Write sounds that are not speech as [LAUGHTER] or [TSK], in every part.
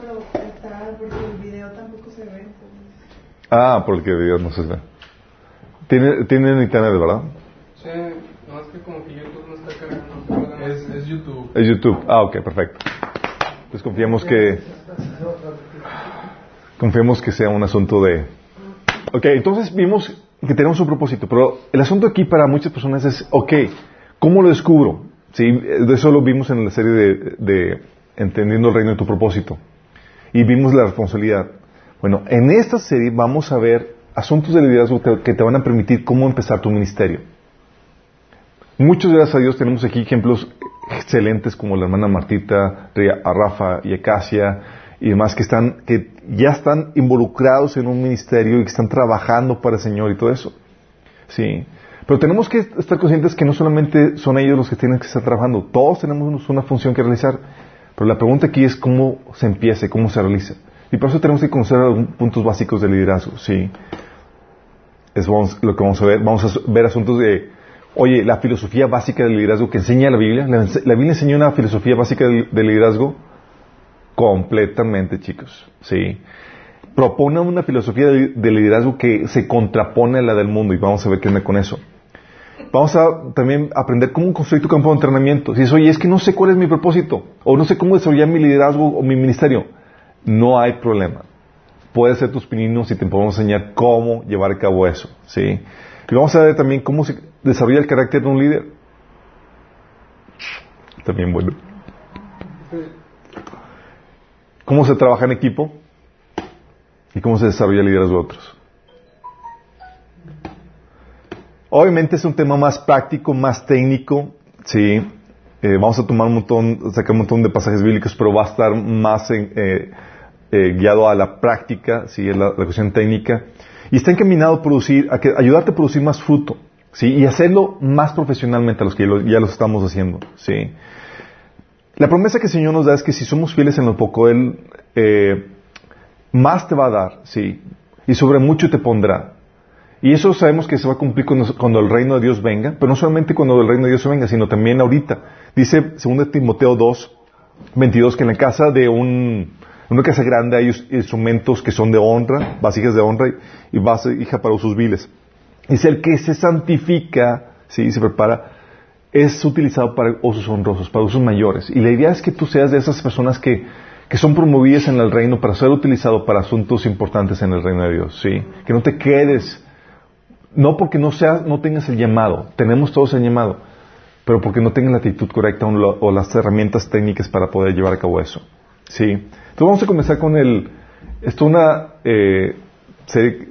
pero está, porque el video tampoco se ve. Ah, porque el video no se ve. Tiene, tienen internet, ¿verdad? Sí, no es que como que YouTube no está cargando. Es, es YouTube. Es YouTube. Ah, ok, perfecto. Pues confiamos que confiemos que sea un asunto de... Ok, entonces vimos que tenemos un propósito, pero el asunto aquí para muchas personas es, ok, ¿cómo lo descubro? Sí, de eso lo vimos en la serie de, de Entendiendo el reino de tu propósito. Y vimos la responsabilidad. Bueno, en esta serie vamos a ver asuntos de liderazgo que te van a permitir cómo empezar tu ministerio. Muchos gracias a Dios tenemos aquí ejemplos excelentes como la hermana Martita, a Rafa y Acacia y demás que están, que ya están involucrados en un ministerio y que están trabajando para el Señor y todo eso. Sí. Pero tenemos que estar conscientes que no solamente son ellos los que tienen que estar trabajando, todos tenemos una función que realizar. Pero la pregunta aquí es cómo se empieza cómo se realiza. Y por eso tenemos que conocer algunos puntos básicos de liderazgo, sí. Es lo que vamos a ver. Vamos a ver asuntos de, oye, la filosofía básica del liderazgo que enseña la Biblia. La, Biblia enseña una filosofía básica del, liderazgo completamente, chicos, sí. Propone una filosofía de, liderazgo que se contrapone a la del mundo y vamos a ver qué anda con eso. Vamos a también aprender cómo construir tu campo de entrenamiento. Si es, oye, es que no sé cuál es mi propósito, o no sé cómo desarrollar mi liderazgo o mi ministerio, no hay problema. Puedes ser tus pininos y te podemos enseñar cómo llevar a cabo eso. ¿sí? Y vamos a ver también cómo se desarrolla el carácter de un líder. También bueno. Cómo se trabaja en equipo y cómo se desarrolla el liderazgo de otros. Obviamente es un tema más práctico, más técnico, sí. Eh, vamos a tomar un montón, sacar un montón de pasajes bíblicos, pero va a estar más eh, eh, guiado a la práctica, sí, la, la cuestión técnica. Y está encaminado a producir, a que, ayudarte a producir más fruto, sí, y hacerlo más profesionalmente a los que ya lo estamos haciendo, sí. La promesa que el Señor nos da es que si somos fieles en lo poco, Él más te va a dar, sí, y sobre mucho te pondrá. Y eso sabemos que se va a cumplir cuando, el reino de Dios venga, pero no solamente cuando el reino de Dios venga, sino también ahorita. Dice 2 Timoteo 2, 22, que en la casa de un, una casa grande hay instrumentos que son de honra, vasijas de honra y, vasija para usos viles. Dice, el que se santifica, sí, se prepara, es utilizado para usos honrosos, para usos mayores. Y la idea es que tú seas de esas personas que, que son promovidas en el reino para ser utilizado para asuntos importantes en el reino de Dios, sí. Que no te quedes no porque no, seas, no tengas el llamado, tenemos todos el llamado, pero porque no tengas la actitud correcta o, las herramientas técnicas para poder llevar a cabo eso. ¿Sí? Entonces vamos a comenzar con el... Esto es una eh, serie,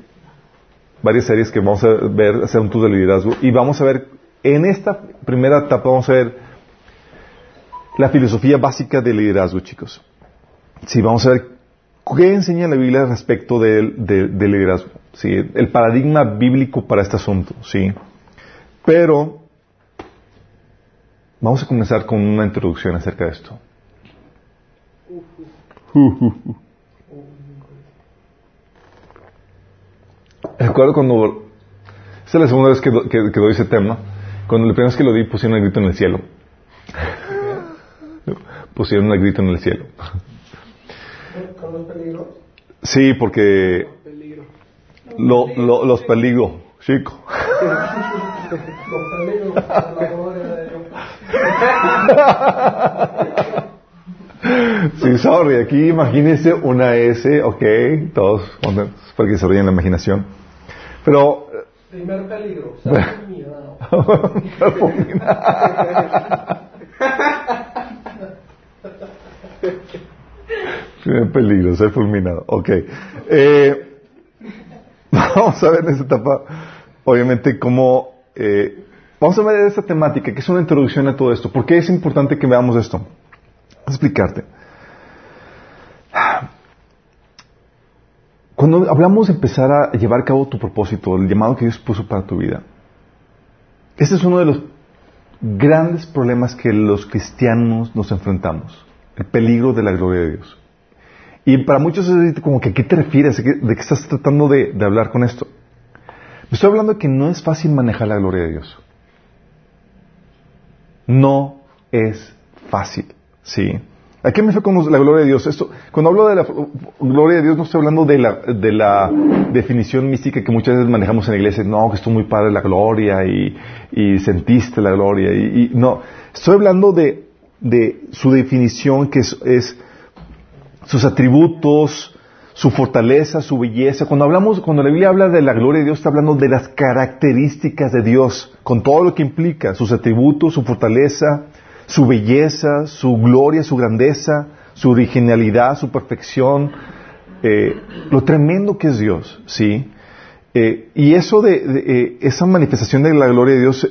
varias series que vamos a ver asuntos de liderazgo y vamos a ver, en esta primera etapa vamos a ver la filosofía básica del liderazgo, chicos. Sí, vamos a ver qué enseña la Biblia respecto del liderazgo. ¿sí? el paradigma bíblico para este asunto. ¿sí? Pero vamos a comenzar con una introducción acerca de esto. [LAUGHS] Recuerdo cuando... Esta es la segunda vez que, que, doy ese tema. Cuando la primera vez que lo di pusieron el grito en el cielo. [LAUGHS] pusieron el grito en el cielo. ¿Con los peligros? Sí, porque lo, lo, los peligros, chico. [LAUGHS] sí, sorry, aquí imagínense una S, ok, todos para que se ríen la imaginación. Pero... Primer peligro, [LAUGHS] [LAUGHS] Primer peligro, ser fulminado. Ok. Eh, [LAUGHS] vamos a ver en esta etapa, obviamente, cómo... Eh, vamos a ver esta temática, que es una introducción a todo esto. ¿Por qué es importante que veamos esto? Voy a explicarte. Cuando hablamos de empezar a llevar a cabo tu propósito, el llamado que Dios puso para tu vida, este es uno de los grandes problemas que los cristianos nos enfrentamos, el peligro de la gloria de Dios. Y para muchos es como que, ¿qué te refieres? ¿De qué estás tratando de, hablar con esto? Me estoy hablando de que no es fácil manejar la gloria de Dios. No es fácil, ¿sí? ¿A qué me refiero con la gloria de Dios? Esto, cuando hablo de la gloria de Dios, no estoy hablando de la, de la definición mística que muchas veces manejamos en la iglesia. No, que estuvo muy padre la gloria y, y sentiste la gloria. Y, no, estoy hablando de, de su definición que es, sus atributos, su fortaleza, su belleza. Cuando hablamos, cuando la Biblia habla de la gloria de Dios, está hablando de las características de Dios, con todo lo que implica, sus atributos, su fortaleza, su belleza, su gloria, su grandeza, su originalidad, su perfección, eh, lo tremendo que es Dios, ¿sí? Eh, y eso de, eh, esa manifestación de la gloria de Dios,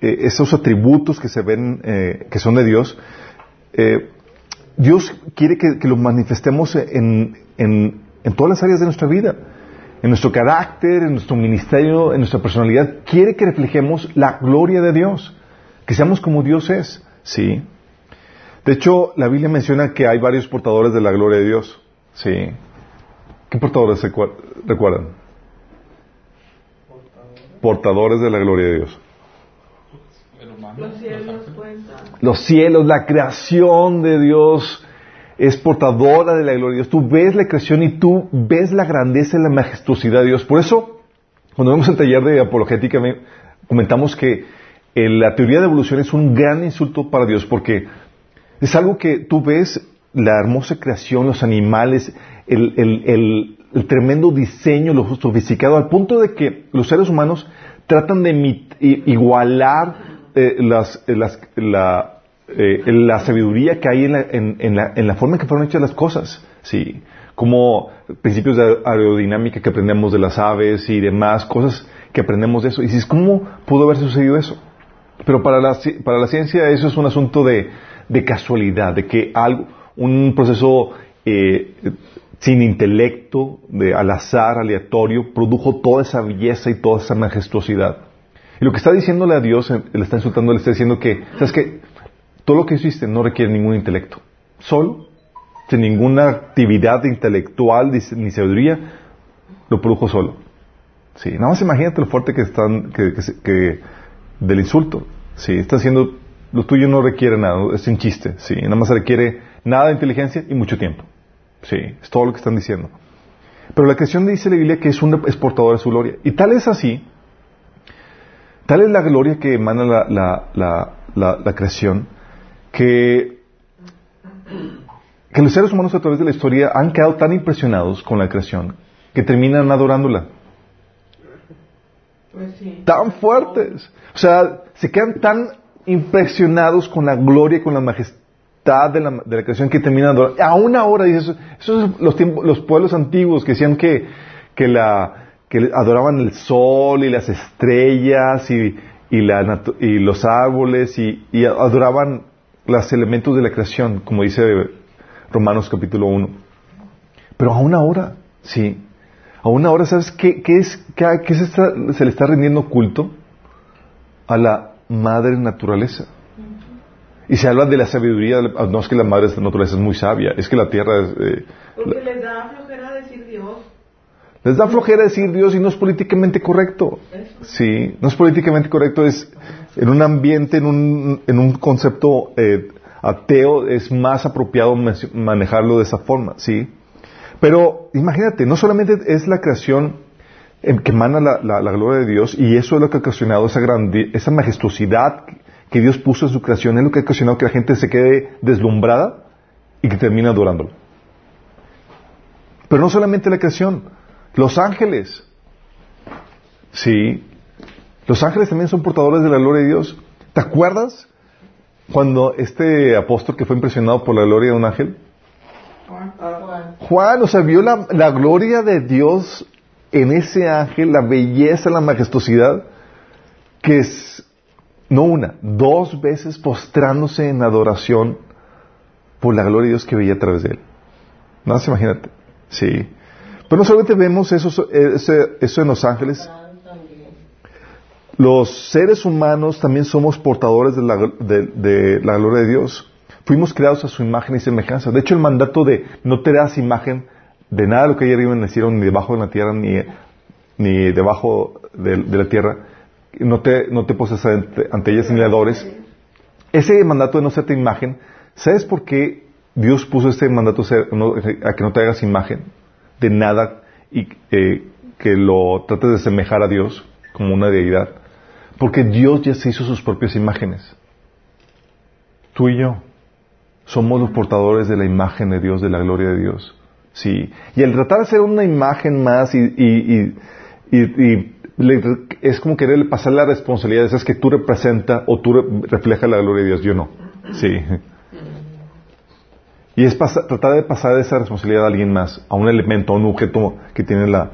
esos atributos que se ven, que son de Dios, Dios quiere que, que los manifestemos en, en, todas las áreas de nuestra vida en nuestro carácter, en nuestro ministerio, en nuestra personalidad, quiere que reflejemos la gloria de Dios, que seamos como Dios es. Sí. De hecho, la Biblia menciona que hay varios portadores de la gloria de Dios. Sí. ¿Qué portadores recuerdan? Portadores de la gloria de Dios. Los cielos, Los cielos, la creación de Dios es portadora de la gloria de Dios. Tú ves la creación y tú ves la grandeza y la majestuosidad de Dios. Por eso, cuando vemos el taller de apologética, comentamos que la teoría de evolución es un gran insulto para Dios porque es algo que tú ves la hermosa creación, los animales, el, tremendo diseño, lo sofisticado, al punto de que los seres humanos tratan de igualar eh, las, eh, la, eh, la, sabiduría que hay en la, en, la, en la forma en que fueron hechas las cosas. Sí, como principios de aerodinámica que aprendemos de las aves y demás, cosas que aprendemos de eso. Y dices, ¿cómo pudo haber sucedido eso? Pero para la, para la ciencia eso es un asunto de, de casualidad, de que algo, un proceso eh, sin intelecto, de al azar, aleatorio, produjo toda esa belleza y toda esa majestuosidad. Y lo que está diciéndole a Dios, eh, le está insultando, le está diciendo que, ¿sabes qué? Todo lo que hiciste no requiere ningún intelecto. Solo, sin ninguna actividad intelectual ni sabiduría, lo produjo solo. Sí, nada más imagínate lo fuerte que están, que, que del insulto. Sí, está haciendo, lo tuyo no requiere nada, es un chiste, sí, nada más requiere nada de inteligencia y mucho tiempo. Sí, es todo lo que están diciendo. Pero la creación dice la Biblia que es un exportador de su gloria. Y tal es así, tal es la gloria que emana la, la, la, creación, que, que los seres humanos a través de la historia han quedado tan impresionados con la creación que terminan adorándola. Pues tan fuertes. O sea, se quedan tan impresionados con la gloria y con la majestad de la, de la creación que terminan adorando. Aún ahora, dices, esos son los, tiempos, los pueblos antiguos que decían que, que, la, que adoraban el sol y las estrellas y, y, la, y los árboles y, y adoraban los elementos de la creación, como dice Romanos capítulo 1. Pero aún ahora, sí, Aún ahora, ¿sabes qué, qué es, qué, se, está, se, le está rindiendo culto? A la madre naturaleza. Y se habla de la sabiduría, no es que la madre naturaleza es muy sabia, es que la tierra es... Eh, Porque les da flojera decir Dios. Les da flojera decir Dios y no es políticamente correcto. Sí, no es políticamente correcto, es en un ambiente, en un, en un concepto eh, ateo, es más apropiado manejarlo de esa forma, ¿sí? Pero imagínate, no solamente es la creación que emana la, gloria de Dios y eso es lo que ha ocasionado esa, esa majestuosidad que Dios puso en su creación, es lo que ha ocasionado que la gente se quede deslumbrada y que termine adorándolo. Pero no solamente la creación, los ángeles. Sí, los ángeles también son portadores de la gloria de Dios. ¿Te acuerdas cuando este apóstol que fue impresionado por la gloria de un ángel? Juan. o sea, vio la, la, gloria de Dios en ese ángel, la belleza, la majestuosidad, que es, no una, dos veces postrándose en adoración por la gloria de Dios que veía a través de él. No más imagínate. Sí. Pero no solamente vemos eso, eso en los ángeles, los seres humanos también somos portadores de la, de la gloria de Dios. Fuimos creados a su imagen y semejanza. De hecho, el mandato de no te das imagen de nada de lo que hay arriba en el cielo, ni debajo de la tierra, ni, ni debajo de, la tierra, no te, no te poses ante, ellas ni le adores. Ese mandato de no hacerte imagen, ¿sabes por qué Dios puso este mandato a que no te hagas imagen de nada y eh, que lo trates de semejar a Dios como una deidad. Porque Dios ya se hizo sus propias imágenes. Tú y yo somos los portadores de la imagen de Dios, de la gloria de Dios. Sí. Y el tratar de hacer una imagen más y, y, y, es como querer pasar la responsabilidad de que tú representas o tú reflejas la gloria de Dios. Yo no. Sí. Y es tratar de pasar esa responsabilidad a alguien más, a un elemento, a un objeto que tiene la...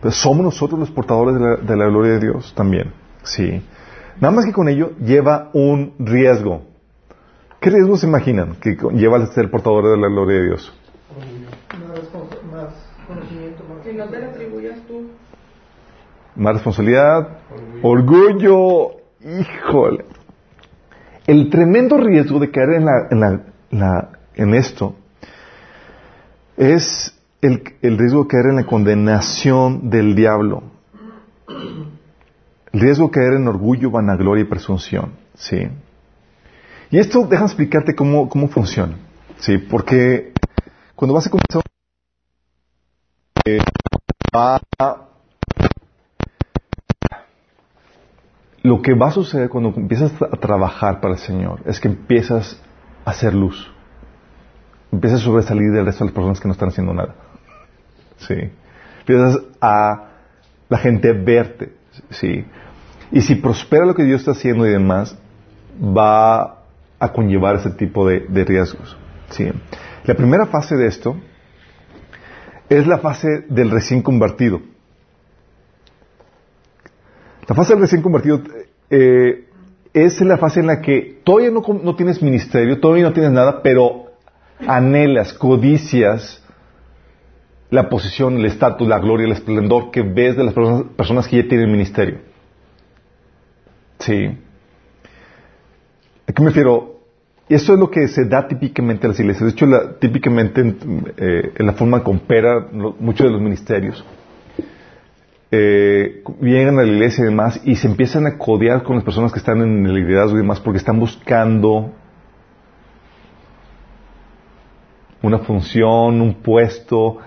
Pues somos nosotros los portadores de la, de la gloria de Dios también. Sí. Nada más que con ello lleva un riesgo. ¿Qué riesgos se imaginan que lleva a ser portador de la gloria de Dios? Más conocimiento, más... no te lo atribuyas tú. Más responsabilidad, orgullo. híjole. El tremendo riesgo de caer en, la, en, la, en esto es el, riesgo de caer en la condenación del diablo. El riesgo de caer en orgullo, vanagloria y presunción. ¿sí? Y esto, déjame explicarte cómo, cómo funciona. ¿sí? Porque cuando vas a comenzar eh, lo que va a suceder cuando empiezas a trabajar para el Señor es que empiezas a hacer luz. Empiezas a sobresalir del resto de las personas que no están haciendo nada. Sí. Empiezas a la gente verte. Sí. Y si prospera lo que Dios está haciendo y demás, va a conllevar ese tipo de, riesgos. ¿sí? La primera fase de esto es la fase del recién convertido. La fase del recién convertido eh, es la fase en la que todavía no, no, tienes ministerio, todavía no tienes nada, pero anhelas, codicias la posición, el estatus, la gloria, el esplendor que ves de las personas, personas que ya tienen ministerio. Sí. ¿A qué me refiero? Eso es lo que se da típicamente a las iglesias. De hecho, típicamente eh, en la forma que opera muchos de los ministerios. Eh, vienen a la iglesia y demás y se empiezan a codear con las personas que están en el liderazgo y demás porque están buscando una función, un puesto,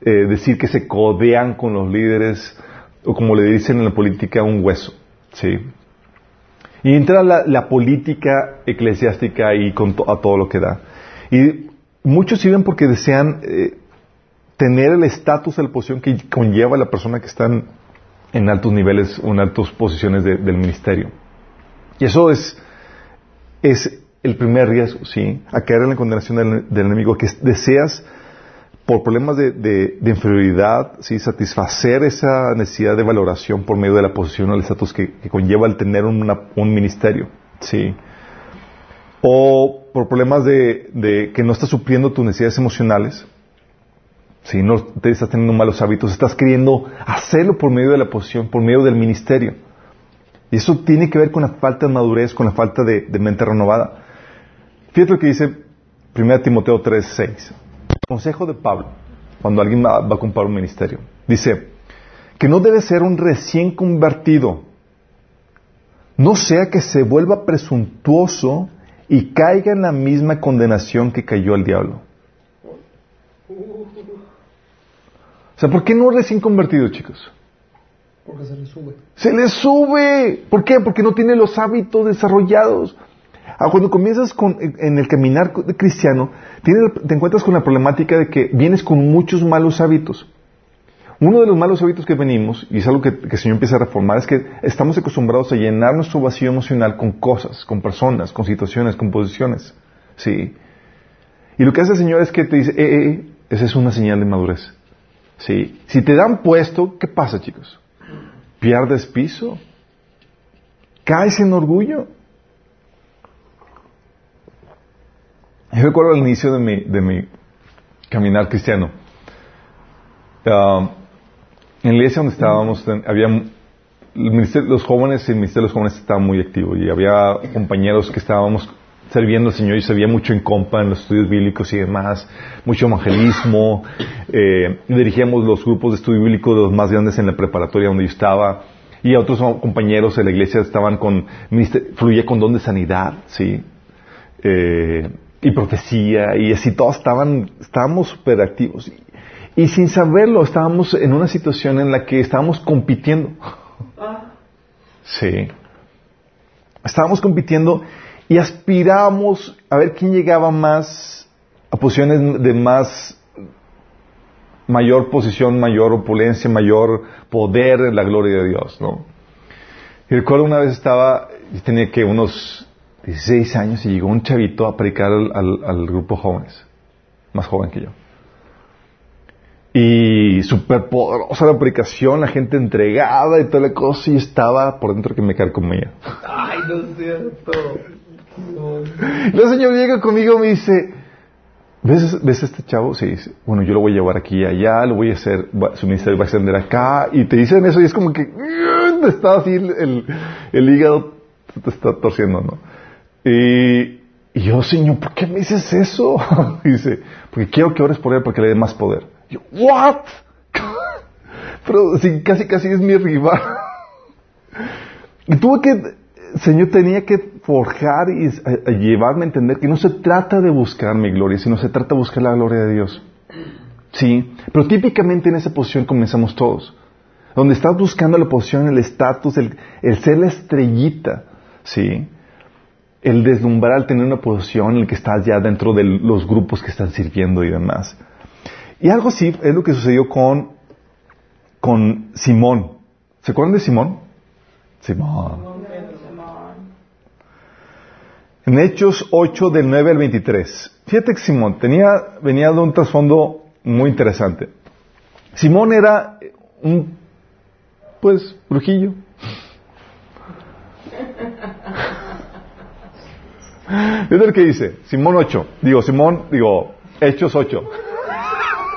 eh, decir que se codean con los líderes o como le dicen en la política, un hueso. ¿sí? Y entra la, política eclesiástica y con a todo lo que da. Y muchos sirven porque desean eh, tener el estatus, la posición que conlleva la persona que está en altos niveles o en altas posiciones del ministerio. Y eso es, es el primer riesgo, ¿sí? A caer en la condenación del, enemigo, que deseas por problemas de, inferioridad, ¿sí? satisfacer esa necesidad de valoración por medio de la posición o el estatus que, conlleva el tener un ministerio, ¿sí? O por problemas de, que no estás supliendo tus necesidades emocionales, si no te estás teniendo malos hábitos, estás queriendo hacerlo por medio de la posición, por medio del ministerio. Y eso tiene que ver con la falta de madurez, con la falta de, mente renovada. Fíjate lo que dice 1 Timoteo 3:6. Consejo de Pablo, cuando alguien va, a comprar un ministerio. Dice, que no debe ser un recién convertido, no sea que se vuelva presuntuoso y caiga en la misma condenación que cayó el diablo. O sea, ¿por qué no recién convertido, chicos? Porque se le sube. Se le sube. ¿Por qué? Porque no tiene los hábitos desarrollados. Ah, cuando comienzas con, en el caminar cristiano, te encuentras con la problemática de que vienes con muchos malos hábitos. Uno de los malos hábitos que venimos, y es algo que, el Señor empieza a reformar, es que estamos acostumbrados a llenar nuestro vacío emocional con cosas, con personas, con situaciones, con posiciones. ¿Sí? Y lo que hace el Señor es que te dice, eh, eh, eh esa es una señal de madurez. Sí. Si te dan puesto, ¿qué pasa, chicos? Pierdes piso. Caes en orgullo. Yo recuerdo al inicio de mi, de mi caminar cristiano. Ah, en la iglesia donde estábamos, había los jóvenes, el ministerio de los jóvenes estaba muy activo y había compañeros que estábamos sirviendo al Señor y se veía mucho en compa en los estudios bíblicos y demás, mucho evangelismo, eh, dirigíamos los grupos de estudio bíblico los más grandes en la preparatoria donde yo estaba y otros compañeros de la iglesia estaban con, fluía con don de sanidad, sí, eh, y profecía y así todos estaban, estábamos súper activos. Y, sin saberlo estábamos en una situación en la que estábamos compitiendo. Sí. Estábamos compitiendo y aspirábamos a ver quién llegaba más a posiciones de más mayor posición, mayor opulencia, mayor poder en la gloria de Dios, ¿no? Y recuerdo una vez estaba, tenía que unos 16 años y llegó un chavito a predicar al, al, grupo jóvenes, más joven que yo. Y súper poderosa la predicación, la gente entregada y toda la cosa, y estaba por dentro que me carcomía. Ay, no es cierto. El Señor llega conmigo y me dice, ¿ves, ¿ves este chavo? Sí, dice, bueno, yo lo voy a llevar aquí y allá, lo voy a hacer, su ministerio va a extender acá, y te dicen eso y es como que te está así el, el, hígado, te está torciendo, ¿no? Y, yo, Señor, ¿por qué me dices eso? [LAUGHS] dice, porque quiero que ores por él para que le dé más poder. Yo, ¿what? [LAUGHS] Pero sí, casi casi es mi rival. [LAUGHS] y tuve que Señor tenía que forjar y llevarme a entender que no se trata de buscar mi gloria, sino se trata de buscar la gloria de Dios. Sí, pero típicamente en esa posición comenzamos todos. Donde estás buscando la posición, el estatus, el, ser la estrellita, ¿sí? El deslumbrar, tener una posición en la que estás ya dentro de los grupos que están sirviendo y demás. Y algo así es lo que sucedió con, con Simón. ¿Se acuerdan de Simón? Simón. En Hechos 8 del 9 al 23. Fíjate que Simón tenía, venía de un trasfondo muy interesante. Simón era un, pues, brujillo. [LAUGHS] Es el que dice, Simón 8, digo, Simón, digo, Hechos 8.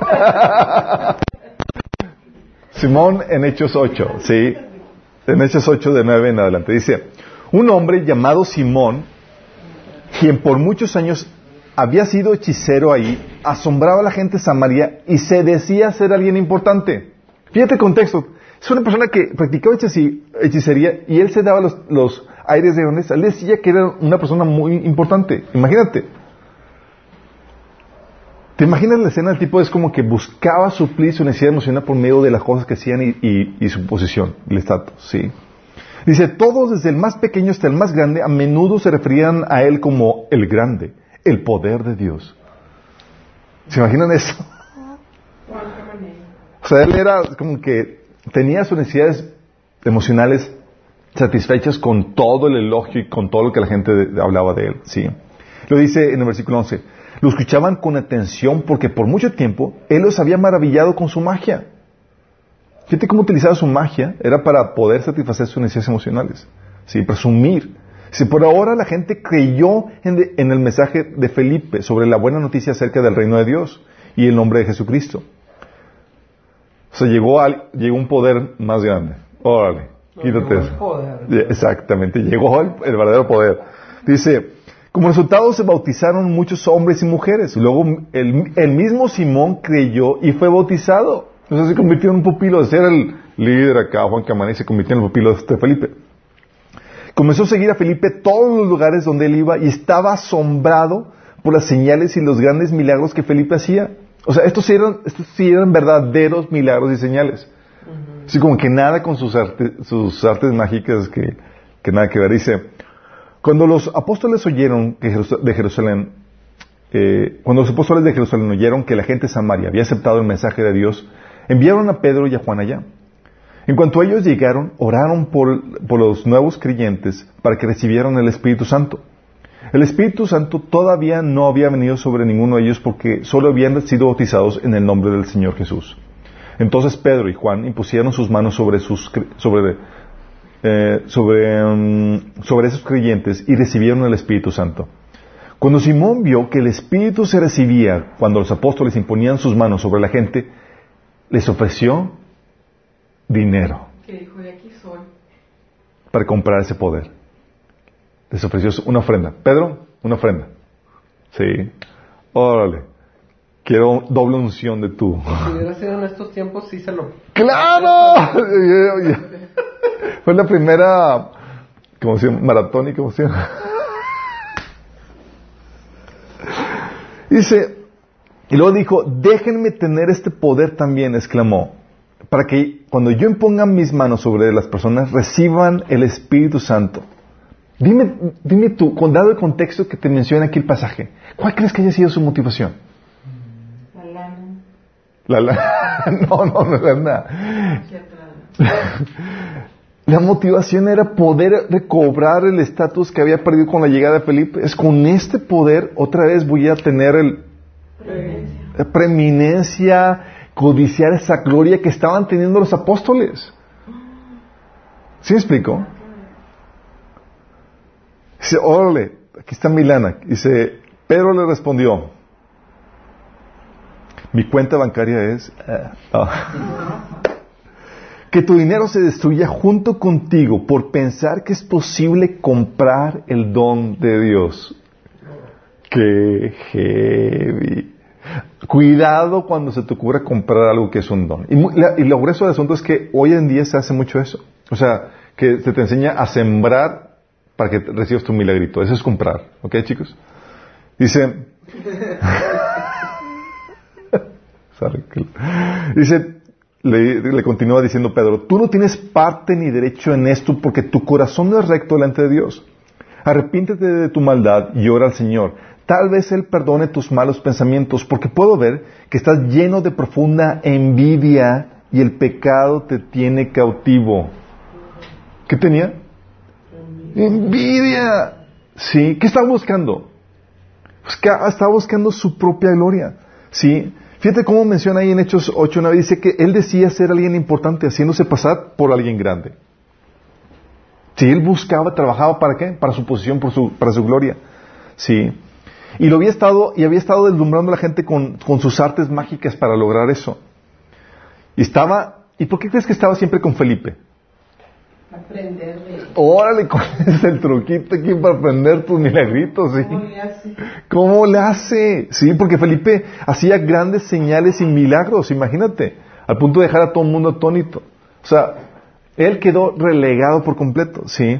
[LAUGHS] Simón en Hechos 8, sí, en Hechos 8 de 9 en adelante. Dice, un hombre llamado Simón, quien por muchos años había sido hechicero ahí, asombraba a la gente de Samaria y se decía ser alguien importante. Fíjate el contexto. Es una persona que practicaba hechicería y él se daba los, aires de honestos. Él decía que era una persona muy importante. Imagínate. ¿Te imaginas la escena? El tipo es como que buscaba suplir su necesidad emocional por medio de las cosas que hacían y, su posición, el estatus, ¿sí? Dice, todos desde el más pequeño hasta el más grande a menudo se referían a él como el grande, el poder de Dios. ¿Se imaginan eso? O sea, él era como que tenía sus necesidades emocionales satisfechas con todo el elogio y con todo lo que la gente hablaba de él. Sí. Lo dice en el versículo 11. Lo escuchaban con atención porque por mucho tiempo él los había maravillado con su magia. Fíjate cómo utilizaba su magia, era para poder satisfacer sus necesidades emocionales, ¿sí? presumir. Si por ahora la gente creyó en, el mensaje de Felipe sobre la buena noticia acerca del reino de Dios y el nombre de Jesucristo. O sea, llegó, llegó un poder más grande. Órale, quítate eso. Exactamente, llegó el, verdadero poder. Dice, como resultado se bautizaron muchos hombres y mujeres. Luego el, el mismo Simón creyó y fue bautizado. Entonces se convirtió en un pupilo de ser el líder acá, Juan Camané, se convirtió en el pupilo de este Felipe. Comenzó a seguir a Felipe todos los lugares donde él iba y estaba asombrado por las señales y los grandes milagros que Felipe hacía. O sea, estos sí eran, estos sí eran verdaderos milagros y señales. Así como que nada con sus, sus artes mágicas que, que, nada que ver. Dice, cuando los apóstoles oyeron que de Jerusalén, eh, cuando los apóstoles de Jerusalén oyeron que la gente de Samaria había aceptado el mensaje de Dios, enviaron a Pedro y a Juan allá. En cuanto ellos llegaron, oraron por, los nuevos creyentes para que recibieran el Espíritu Santo. El Espíritu Santo todavía no había venido sobre ninguno de ellos porque solo habían sido bautizados en el nombre del Señor Jesús. Entonces Pedro y Juan impusieron sus manos sobre, sus, sobre, eh, sobre, mm, sobre esos creyentes y recibieron el Espíritu Santo. Cuando Simón vio que el Espíritu se recibía cuando los apóstoles imponían sus manos sobre la gente, les ofreció dinero. Para comprar ese poder. Les ofreció una ofrenda. Pedro, una ofrenda. Sí. Órale. Quiero doble unción de tú. Si hubiera sido en estos tiempos, sí se lo. ¡Claro! [LAUGHS] Fue la primera. ¿Cómo se llama? Maratón y cómo se llama. [LAUGHS] Dice, y luego dijo, déjenme tener este poder también, exclamó, para que cuando yo imponga mis manos sobre las personas reciban el Espíritu Santo. Dime, dime tú, con dado el contexto que te menciona aquí el pasaje, ¿cuál crees que haya sido su motivación? La. La [LAUGHS] no, no, no es lana. La motivación era poder recobrar el estatus que había perdido con la llegada de Felipe. Es con este poder otra vez voy a tener el la preeminencia, codiciar esa gloria que estaban teniendo los apóstoles. ¿Sí me explico? Dice, órale, aquí está Milana. Dice, Pedro le respondió, mi cuenta bancaria es... eh, ah. [LAUGHS] que tu dinero se destruya junto contigo por pensar que es posible comprar el don de Dios. Qué heavy. Cuidado cuando se te ocurra comprar algo que es un don. Y, la- y lo grueso del asunto es que hoy en día se hace mucho eso. O sea, que se te enseña a sembrar para que recibas tu milagrito. Eso es comprar. ¿Ok, chicos? Dice... [LAUGHS] Dice, le, le continúa diciendo Pedro, tú no tienes parte ni derecho en esto porque tu corazón no es recto delante de Dios. Arrepiéntete de tu maldad y ora al Señor. Tal vez Él perdone tus malos pensamientos porque puedo ver que estás lleno de profunda envidia y el pecado te tiene cautivo. ¿Qué tenía? Envidia. Sí. ¿Qué estaba buscando? Pues estaba buscando su propia gloria. Sí. Fíjate cómo menciona ahí en Hechos 8, una dice que él decía ser alguien importante, haciéndose pasar por alguien grande. Si él buscaba, trabajaba para qué? Para su posición, por su, para su gloria. Sí. Y lo había estado, y había estado deslumbrando a la gente con, con sus artes mágicas para lograr eso. Y estaba, ¿y por qué crees que estaba siempre con Felipe? Aprender de Órale, [LAUGHS] ¿cuál es el truquito aquí para aprender tus milagritos? ¿sí? cómo le hace. ¿Cómo le hace? Sí, porque Felipe hacía grandes señales y milagros, imagínate, al punto de dejar a todo el mundo atónito. O sea, él quedó relegado por completo, ¿sí?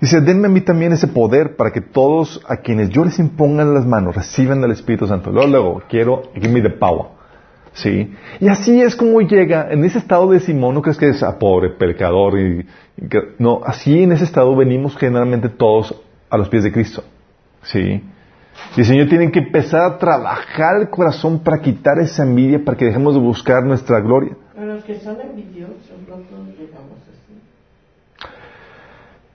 Dice, denme a mí también ese poder para que todos a quienes yo les impongan las manos reciban el Espíritu Santo. Luego, luego, quiero, give me the power. ¿Sí? Y así es como llega, en ese estado de Simón, no crees que es a pobre, pecador, y, no, así en ese estado venimos generalmente todos a los pies de Cristo. ¿Sí? Y el Señor tiene que empezar a trabajar el corazón para quitar esa envidia, para que dejemos de buscar nuestra gloria. A los que son envidiosos, no todos llegamos así.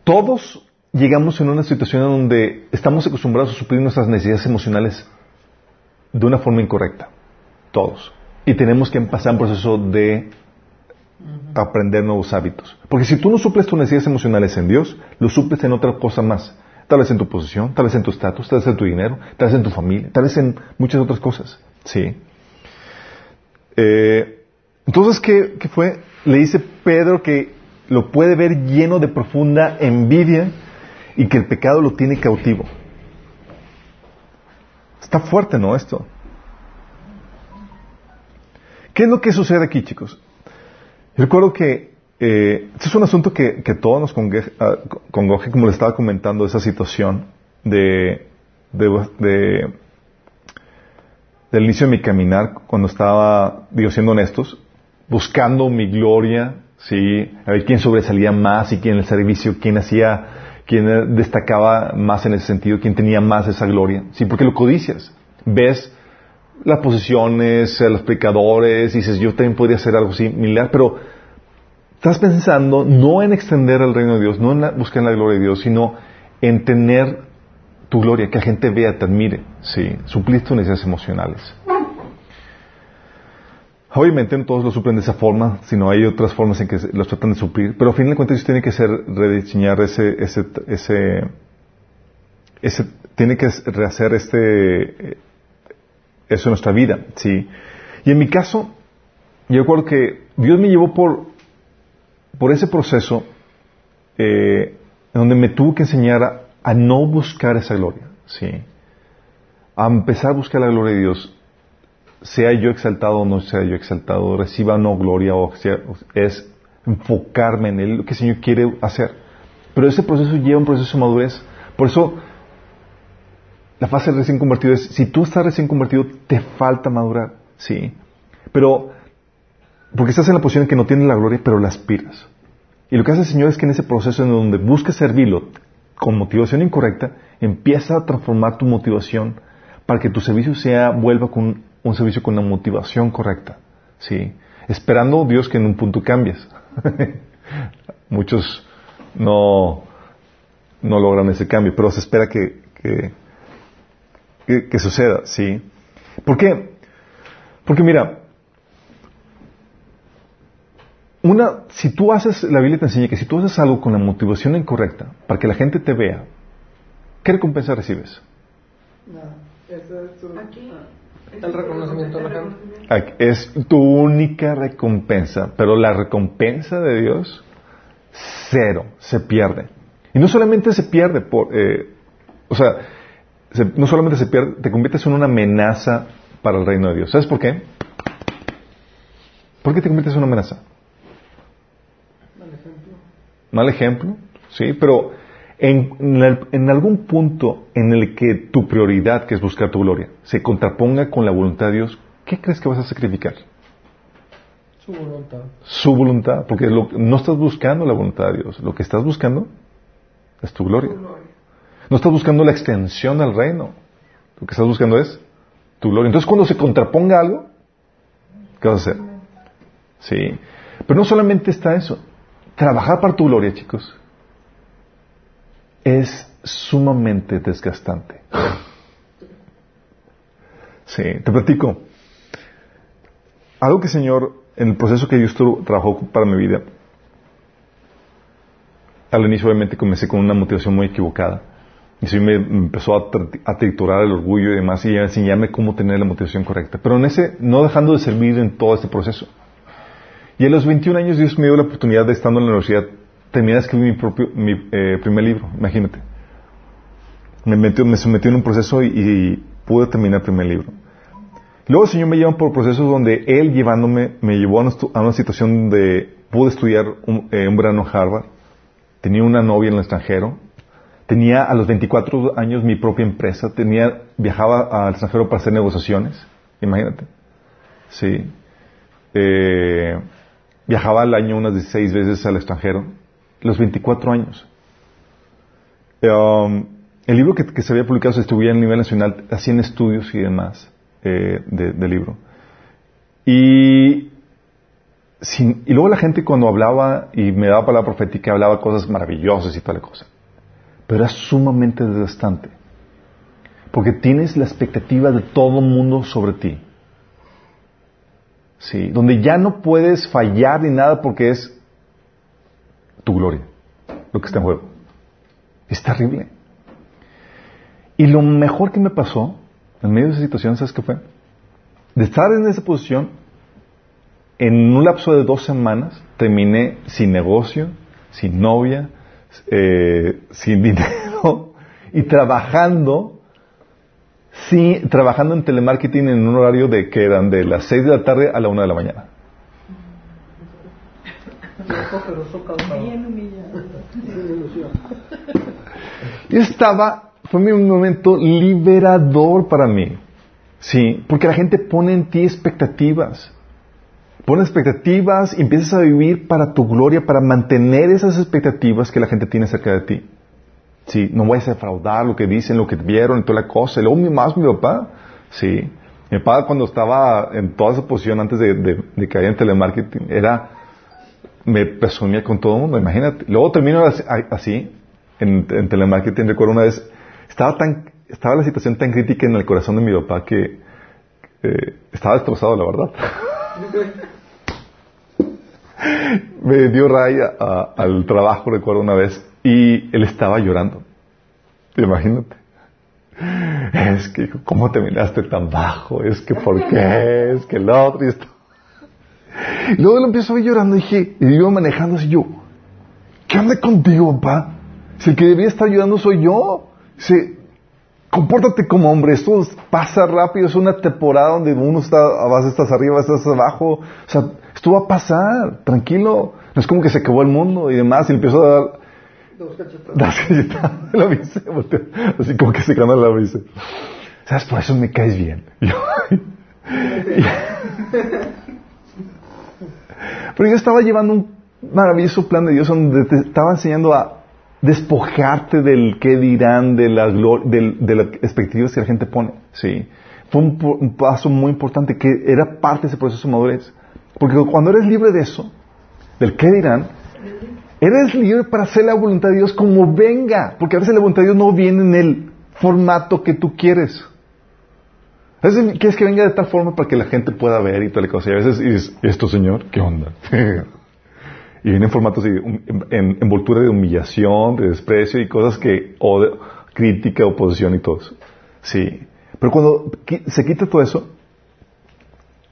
Todos llegamos en una situación en donde estamos acostumbrados a suplir nuestras necesidades emocionales de una forma incorrecta. Todos. Y tenemos que pasar un proceso de aprender nuevos hábitos. Porque si tú no suples tus necesidades emocionales en Dios, lo suples en otra cosa más. Tal vez en tu posición, tal vez en tu estatus, tal vez en tu dinero, tal vez en tu familia, tal vez en muchas otras cosas. Sí. Eh, entonces, ¿qué, qué fue? Le dice Pedro que lo puede ver lleno de profunda envidia y que el pecado lo tiene cautivo. Está fuerte, ¿no? Esto. ¿Qué es lo que sucede aquí, chicos? Yo recuerdo que eh, este es un asunto que, que todos nos ah, congoje, como le estaba comentando, esa situación de, de, de- del inicio de mi caminar, cuando estaba, digo, siendo honestos, buscando mi gloria, sí, a ver quién sobresalía más y quién en el servicio, quién hacía, quién eh, destacaba más en ese sentido, quién tenía más esa gloria, sí, porque lo codicias, ves las posiciones, a los pecadores, dices, yo también podría hacer algo similar, pero estás pensando no en extender el reino de Dios, no en la- buscar la gloria de Dios, sino en tener tu gloria, que la gente vea, te admire, sí, suplir tus necesidades emocionales. Obviamente no todos lo suplen de esa forma, sino hay otras formas en que los tratan de suplir, pero a fin de cuentas ellos tienen que ser, rediseñar ese, ese, ese, ese, tiene que rehacer este, eh, eso en nuestra vida, sí. Y en mi caso, yo recuerdo que Dios me llevó por, por ese proceso, eh, donde me tuvo que enseñar a, no buscar esa gloria, sí. A empezar a buscar la gloria de Dios, sea yo exaltado o no sea yo exaltado, reciba no gloria o sea, es enfocarme en Él, lo que el Señor quiere hacer. Pero ese proceso lleva un proceso de madurez. Por eso la fase recién convertido es, si tú estás recién convertido, te falta madurar, sí. Pero, porque estás en la posición en que no tienes la gloria, pero la aspiras. Y lo que hace el Señor es que en ese proceso en donde busques servirlo con motivación incorrecta, empieza a transformar tu motivación para que tu servicio sea, vuelva con un servicio con una motivación correcta. ¿sí? Esperando Dios que en un punto cambies. [LAUGHS] Muchos no, no logran ese cambio, pero se espera que, que, suceda, ¿sí? ¿Por qué? Porque mira, una, si tú haces, la Biblia te enseña que si tú haces algo con la motivación incorrecta, para que la gente te vea, ¿qué recompensa recibes? Aquí. El reconocimiento de la gente. Es tu única recompensa, pero la recompensa de Dios, cero, se pierde. Y no solamente se pierde, por, eh, o sea, no solamente se pierde, te conviertes en una amenaza para el reino de Dios. ¿Sabes por qué? ¿Por qué te conviertes en una amenaza? Mal ejemplo. Mal ejemplo, sí, pero en, algún punto en el que tu prioridad, que es buscar tu gloria, se contraponga con la voluntad de Dios, ¿qué crees que vas a sacrificar? Su voluntad. Su voluntad, porque no estás buscando la voluntad de Dios, lo que estás buscando es tu gloria. No estás buscando la extensión del reino, lo que estás buscando es tu gloria. Entonces cuando se contraponga algo, ¿qué vas a hacer? Sí. Pero no solamente está eso, trabajar para tu gloria, chicos, es sumamente desgastante. Sí, te platico. Algo que el Señor, en el proceso que Dios trabajó para mi vida, al inicio obviamente comencé con una motivación muy equivocada. Y sí me empezó a, triturar el orgullo y demás y a enseñarme cómo tener la motivación correcta. Pero en ese, no dejando de servir en todo este proceso. Y a los 21 años Dios me dio la oportunidad de estando en la universidad terminé de escribir mi, propio, mi eh, primer libro, imagínate. Me, metió, me sometí en un proceso y, pude terminar el primer libro. Luego el Señor me lleva por procesos donde Él llevándome me llevó a una, situación donde pude estudiar un, eh, un, verano en Harvard, tenía una novia en el extranjero, tenía a los 24 años mi propia empresa, tenía, viajaba al extranjero para hacer negociaciones, imagínate. Sí. Eh, viajaba al año unas 16 veces al extranjero los 24 años. Um, el libro que, se había publicado se distribuía a nivel nacional, hacían estudios y demás eh, del libro. Y, y luego la gente cuando hablaba y me daba palabra profética hablaba cosas maravillosas y tal cosa. Pero era sumamente desgastante. Porque tienes la expectativa de todo el mundo sobre ti. Sí, donde ya no puedes fallar ni nada porque es tu gloria, lo que está en juego. Es terrible. Y lo mejor que me pasó en medio de esa situación, ¿sabes qué fue? De estar en esa posición, en un lapso de dos semanas, terminé sin negocio, sin novia, eh, sin dinero [LAUGHS] y trabajando, sí, trabajando en telemarketing en un horario de que eran de las seis de la tarde a la una de la mañana. Yo estaba, fue un momento liberador para mí. Sí, porque la gente pone en ti expectativas. Pone expectativas y empiezas a vivir para tu gloria, para mantener esas expectativas que la gente tiene acerca de ti. Sí, no vayas a defraudar lo que dicen, lo que vieron y toda la cosa. Luego más mi papá, sí. Mi papá cuando estaba en toda esa posición antes de caer en telemarketing, era me presumía con todo el mundo, imagínate. Luego termino así, en, telemarketing, recuerdo una vez, estaba tan, estaba la situación tan crítica en el corazón de mi papá que eh, estaba destrozado, la verdad. [LAUGHS] me dio raya al trabajo, recuerdo una vez, y él estaba llorando. Imagínate. Es que, ¿cómo terminaste tan bajo? Es que, ¿por qué? Es que el otro y esto. Y luego lo empiezo a ver llorando y dije, y iba manejando así yo, ¿qué onda contigo, papá? Si el que debía estar ayudando soy yo. Dice, compórtate como hombre, esto pasa rápido, es una temporada donde uno está, a estás arriba, estás abajo, o sea, esto va a pasar, tranquilo, no es como que se acabó el mundo y demás, y empiezo a dar, Dos cachetadas. [LAUGHS] Lo viste, así como que se gana la dice. ¿Sabes? Por eso me caes bien. [LAUGHS] Pero yo estaba llevando un maravilloso plan de Dios donde te estaba enseñando a despojarte del qué dirán, de la de, de las expectativas que la gente pone. Sí. Fue un, un, paso muy importante que era parte de ese proceso de madurez. Porque cuando eres libre de eso, del qué dirán, eres libre para hacer la voluntad de Dios como venga. Porque a veces la voluntad de Dios no viene en el formato que tú quieres. A veces quieres que venga de tal forma para que la gente pueda ver y tal cosa. Y a veces dices, ¿esto señor? ¿Qué onda? [LAUGHS] y viene en formatos de en, envoltura de humillación, de desprecio y cosas que, o crítica, oposición y todo eso. Sí. Pero cuando se quita todo eso,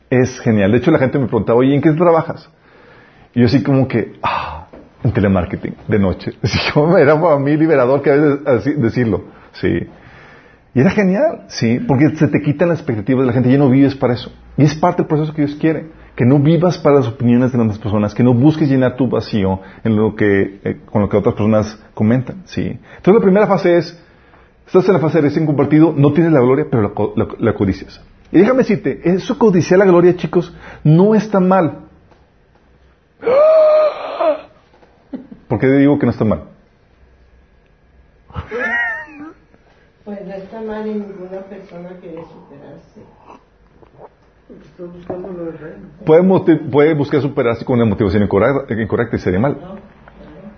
es genial. De hecho, la gente me preguntaba, oye, ¿en qué trabajas? Y yo así como que, ah, en telemarketing, de noche. [LAUGHS] Así como era para mí liberador que a veces decirlo. Sí. Y era genial, sí, porque se te quitan las expectativas de la gente, ya no vives para eso. Y es parte del proceso que Dios quiere, que no vivas para las opiniones de otras personas, que no busques llenar tu vacío en lo que, eh, con lo que otras personas comentan, sí. Entonces la primera fase es, estás en la fase de recién compartido, no tienes la gloria, pero la, la, la codicias. Y déjame decirte, eso codiciar la gloria, chicos, no está mal. [GASPS] ¿Por qué digo que no está mal? Pues no está mal en ninguna persona querer superarse. Estoy buscando lo del reino. Puede, puede buscar superarse con una motivación incorrecta, incorrecta y sería mal. No, no.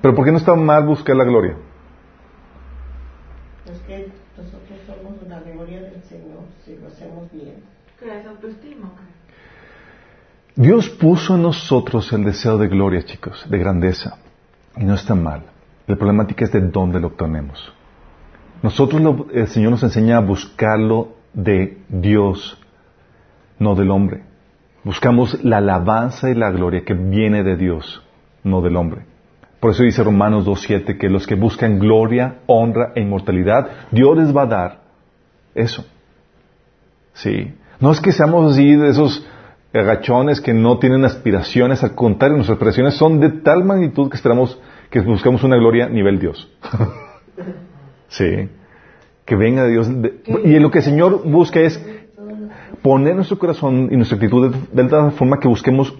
Pero ¿por qué no está mal buscar la gloria? Es que nosotros somos la gloria del Señor si lo hacemos bien. ¿Qué es autoestima? Dios puso en nosotros el deseo de gloria, chicos, de grandeza. Y no está mal. La problemática es de dónde lo obtenemos. Nosotros, el Señor nos enseña a buscarlo de Dios, no del hombre. Buscamos la alabanza y la gloria que viene de Dios, no del hombre. Por eso dice Romanos 2.7 que los que buscan gloria, honra e inmortalidad, Dios les va a dar eso. Sí. No es que seamos así de esos agachones que no tienen aspiraciones, al contrario, nuestras aspiraciones son de tal magnitud que esperamos que buscamos una gloria a nivel Dios. [LAUGHS] sí. Que venga de Dios. De, y lo que el Señor busca es poner nuestro corazón y nuestra actitud de, de tal forma que busquemos,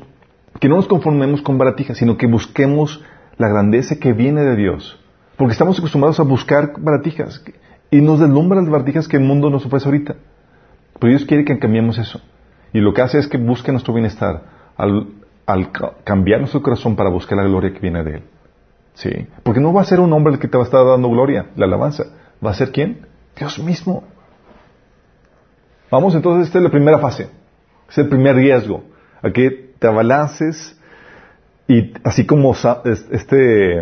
que no nos conformemos con baratijas, sino que busquemos la grandeza que viene de Dios. Porque estamos acostumbrados a buscar baratijas y nos deslumbran las baratijas que el mundo nos ofrece ahorita. Pero Dios quiere que cambiemos eso. Y lo que hace es que busque nuestro bienestar al, cambiar nuestro corazón para buscar la gloria que viene de Él. ¿Sí? Porque no va a ser un hombre el que te va a estar dando gloria, la alabanza. ¿Va a ser quién? Dios mismo. Vamos entonces, esta es la primera fase. Es el primer riesgo. A que te abalances y así como este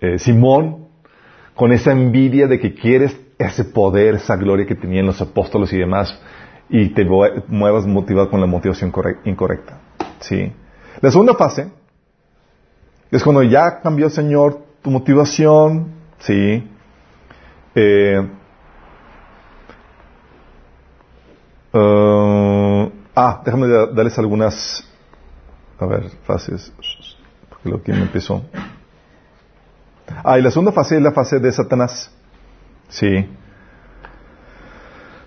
eh, Simón, con esa envidia de que quieres ese poder, esa gloria que tenían los apóstoles y demás, y te muevas motivado con la motivación incorrecta. ¿sí? La segunda fase es cuando ya cambió el Señor tu motivación, ¿sí? Eh, uh, ah, déjame darles algunas, a ver, fases, porque lo que me empezó. Ah, y la segunda fase es la fase de Satanás, ¿sí?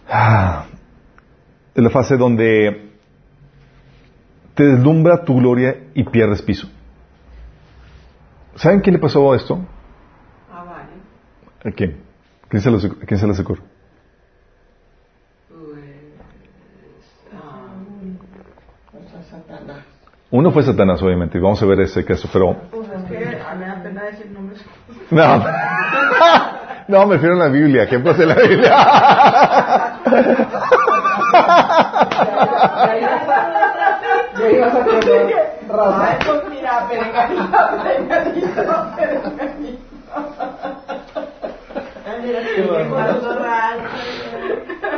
Ah, es la fase donde te deslumbra tu gloria y pierdes piso. ¿Saben quién le pasó a esto? Ah, vale. ¿A quién? ¿Quién se, lo, quién se ocurre? Pues. ah, Satanás. Uno fue Satanás, obviamente, y vamos a ver ese caso, pero... pues es que a mí me da pena decir nombres. No, [LAUGHS] no me refiero a la Biblia, ejemplos de la Biblia. [LAUGHS] Ya ibas a poner raza. Ay, pues mira, perenganito, perenganito, perenganito.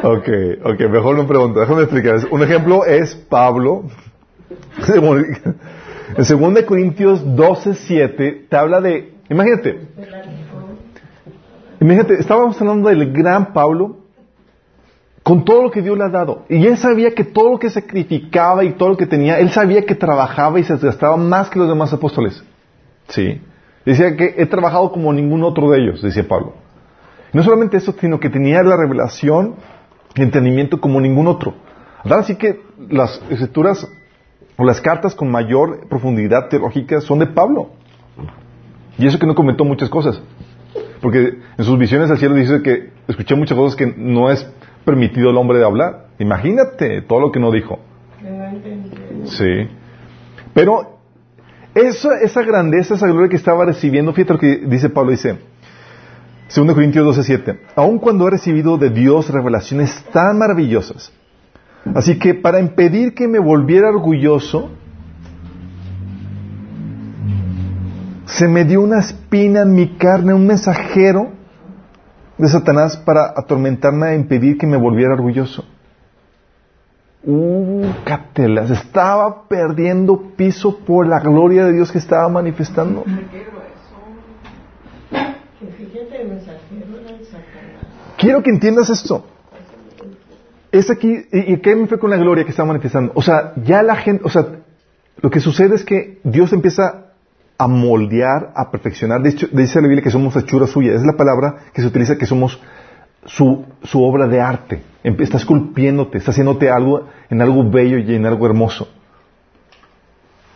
Ok, ok, mejor no pregunto, déjame explicar. Un ejemplo es Pablo. En 2 Corintios 12, 7 te habla de, imagínate, imagínate, estábamos hablando del gran Pablo con todo lo que Dios le ha dado. Y él sabía que todo lo que sacrificaba y todo lo que tenía, él sabía que trabajaba y se gastaba más que los demás apóstoles. Sí. Decía que he trabajado como ningún otro de ellos, decía Pablo. no solamente eso, sino que tenía la revelación y entendimiento como ningún otro. Así que las escrituras o las cartas con mayor profundidad teológica son de Pablo. Y eso que no comentó muchas cosas. Porque en sus visiones al cielo dice que escuché muchas cosas que no es permitido al hombre de hablar. Imagínate todo lo que no dijo. Sí. Pero esa, esa grandeza, esa gloria que estaba recibiendo, fíjate lo que dice Pablo, dice, 2 Corintios 12:7, aun cuando he recibido de Dios revelaciones tan maravillosas, así que para impedir que me volviera orgulloso, se me dio una espina en mi carne, un mensajero de Satanás para atormentarme e impedir que me volviera orgulloso. Uh, catelas, estaba perdiendo piso por la gloria de Dios que estaba manifestando. Quiero que entiendas esto. Es aquí, y, qué me fue con la gloria que estaba manifestando. O sea, ya la gente, o sea, lo que sucede es que Dios empieza a moldear, a perfeccionar. Dice, dice la Biblia que somos hechura suya. Es la palabra que se utiliza que somos su, su obra de arte. Está esculpiéndote, está haciéndote algo en algo bello y en algo hermoso.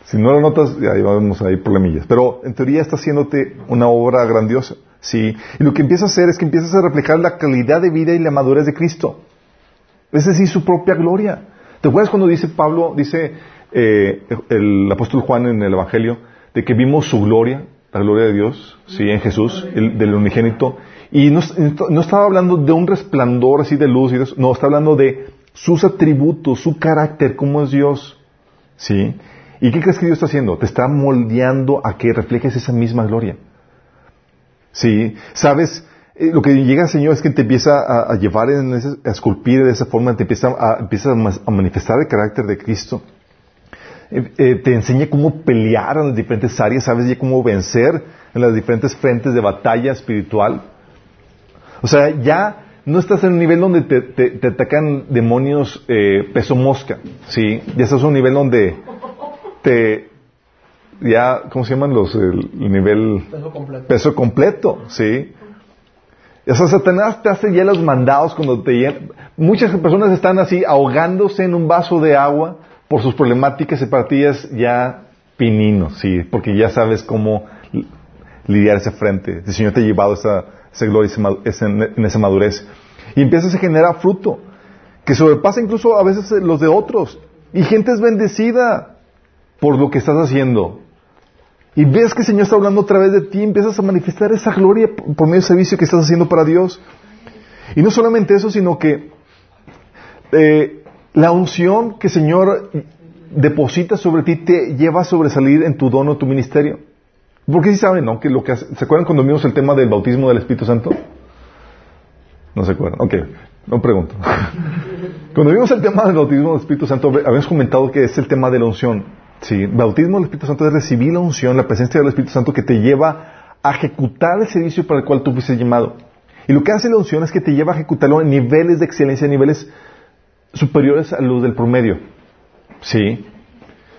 Si no lo notas, ahí vamos a ir por millas. Pero en teoría está haciéndote una obra grandiosa. Sí. Y lo que empieza a hacer es que empiezas a reflejar la calidad de vida y la madurez de Cristo. Es decir, su propia gloria. ¿Te acuerdas cuando dice Pablo, dice eh, el apóstol Juan en el Evangelio, de que vimos su gloria, la gloria de Dios, sí, en Jesús, el, del unigénito. Y no, estaba hablando de un resplandor así de luz, y no, está hablando de sus atributos, su carácter, cómo es Dios. ¿Sí? ¿Y qué crees que Dios está haciendo? Te está moldeando a que reflejes esa misma gloria. ¿Sí? ¿Sabes? Eh, lo que llega al Señor es que te empieza a, llevar, en a esculpir de esa forma, te empieza a, empieza a manifestar el carácter de Cristo. Eh, eh, te enseña cómo pelear en las diferentes áreas, sabes ya cómo vencer en las diferentes frentes de batalla espiritual. O sea, ya no estás en un nivel donde te, atacan demonios eh, peso mosca, ¿sí? Ya estás en un nivel donde te, ya, ¿cómo se llaman los, el, nivel? Peso completo. Peso completo, ¿sí? O sea, Satanás te hace ya los mandados cuando te Muchas personas están así ahogándose en un vaso de agua por sus problemáticas separatidas ya pininos, sí, porque ya sabes cómo lidiar ese frente. El Señor te ha llevado esa, esa gloria en esa madurez. Y empiezas a generar fruto, que sobrepasa incluso a veces los de otros. Y gente es bendecida por lo que estás haciendo. Y ves que el Señor está hablando a través de ti, empiezas a manifestar esa gloria por medio del servicio que estás haciendo para Dios. Y no solamente eso, sino que eh, la unción que el Señor deposita sobre ti te lleva a sobresalir en tu dono, tu ministerio. Porque si saben, ¿no? Que lo que ¿Se acuerdan cuando vimos el tema del bautismo del Espíritu Santo? No se acuerdan. Ok, no pregunto. [LAUGHS] cuando vimos el tema del bautismo del Espíritu Santo, habíamos comentado que es el tema de la unción. Sí, bautismo del Espíritu Santo es recibir la unción, la presencia del Espíritu Santo que te lleva a ejecutar el servicio para el cual tú fuiste llamado. Y lo que hace la unción es que te lleva a ejecutarlo en niveles de excelencia, en niveles superiores a los del promedio. ¿Sí?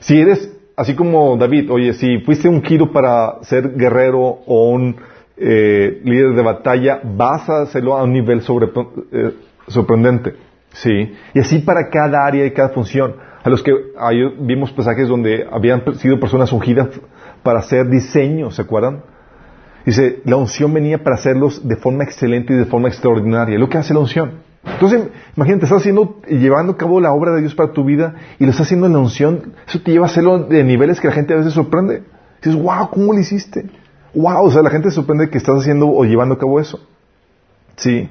Si eres, así como David, oye, si fuiste un giro para ser guerrero o un eh, líder de batalla, vas a hacerlo a un nivel sobre, eh, sorprendente. ¿Sí? Y así para cada área y cada función. A los que vimos pasajes donde habían sido personas ungidas para hacer diseños, ¿se acuerdan? Dice, la unción venía para hacerlos de forma excelente y de forma extraordinaria. Lo que hace la unción. Entonces, imagínate, estás haciendo, llevando a cabo la obra de Dios para tu vida y lo estás haciendo en la unción. Eso te lleva a hacerlo de niveles que la gente a veces sorprende. dices, wow, ¿cómo lo hiciste? Wow, o sea, la gente se sorprende que estás haciendo o llevando a cabo eso. Sí.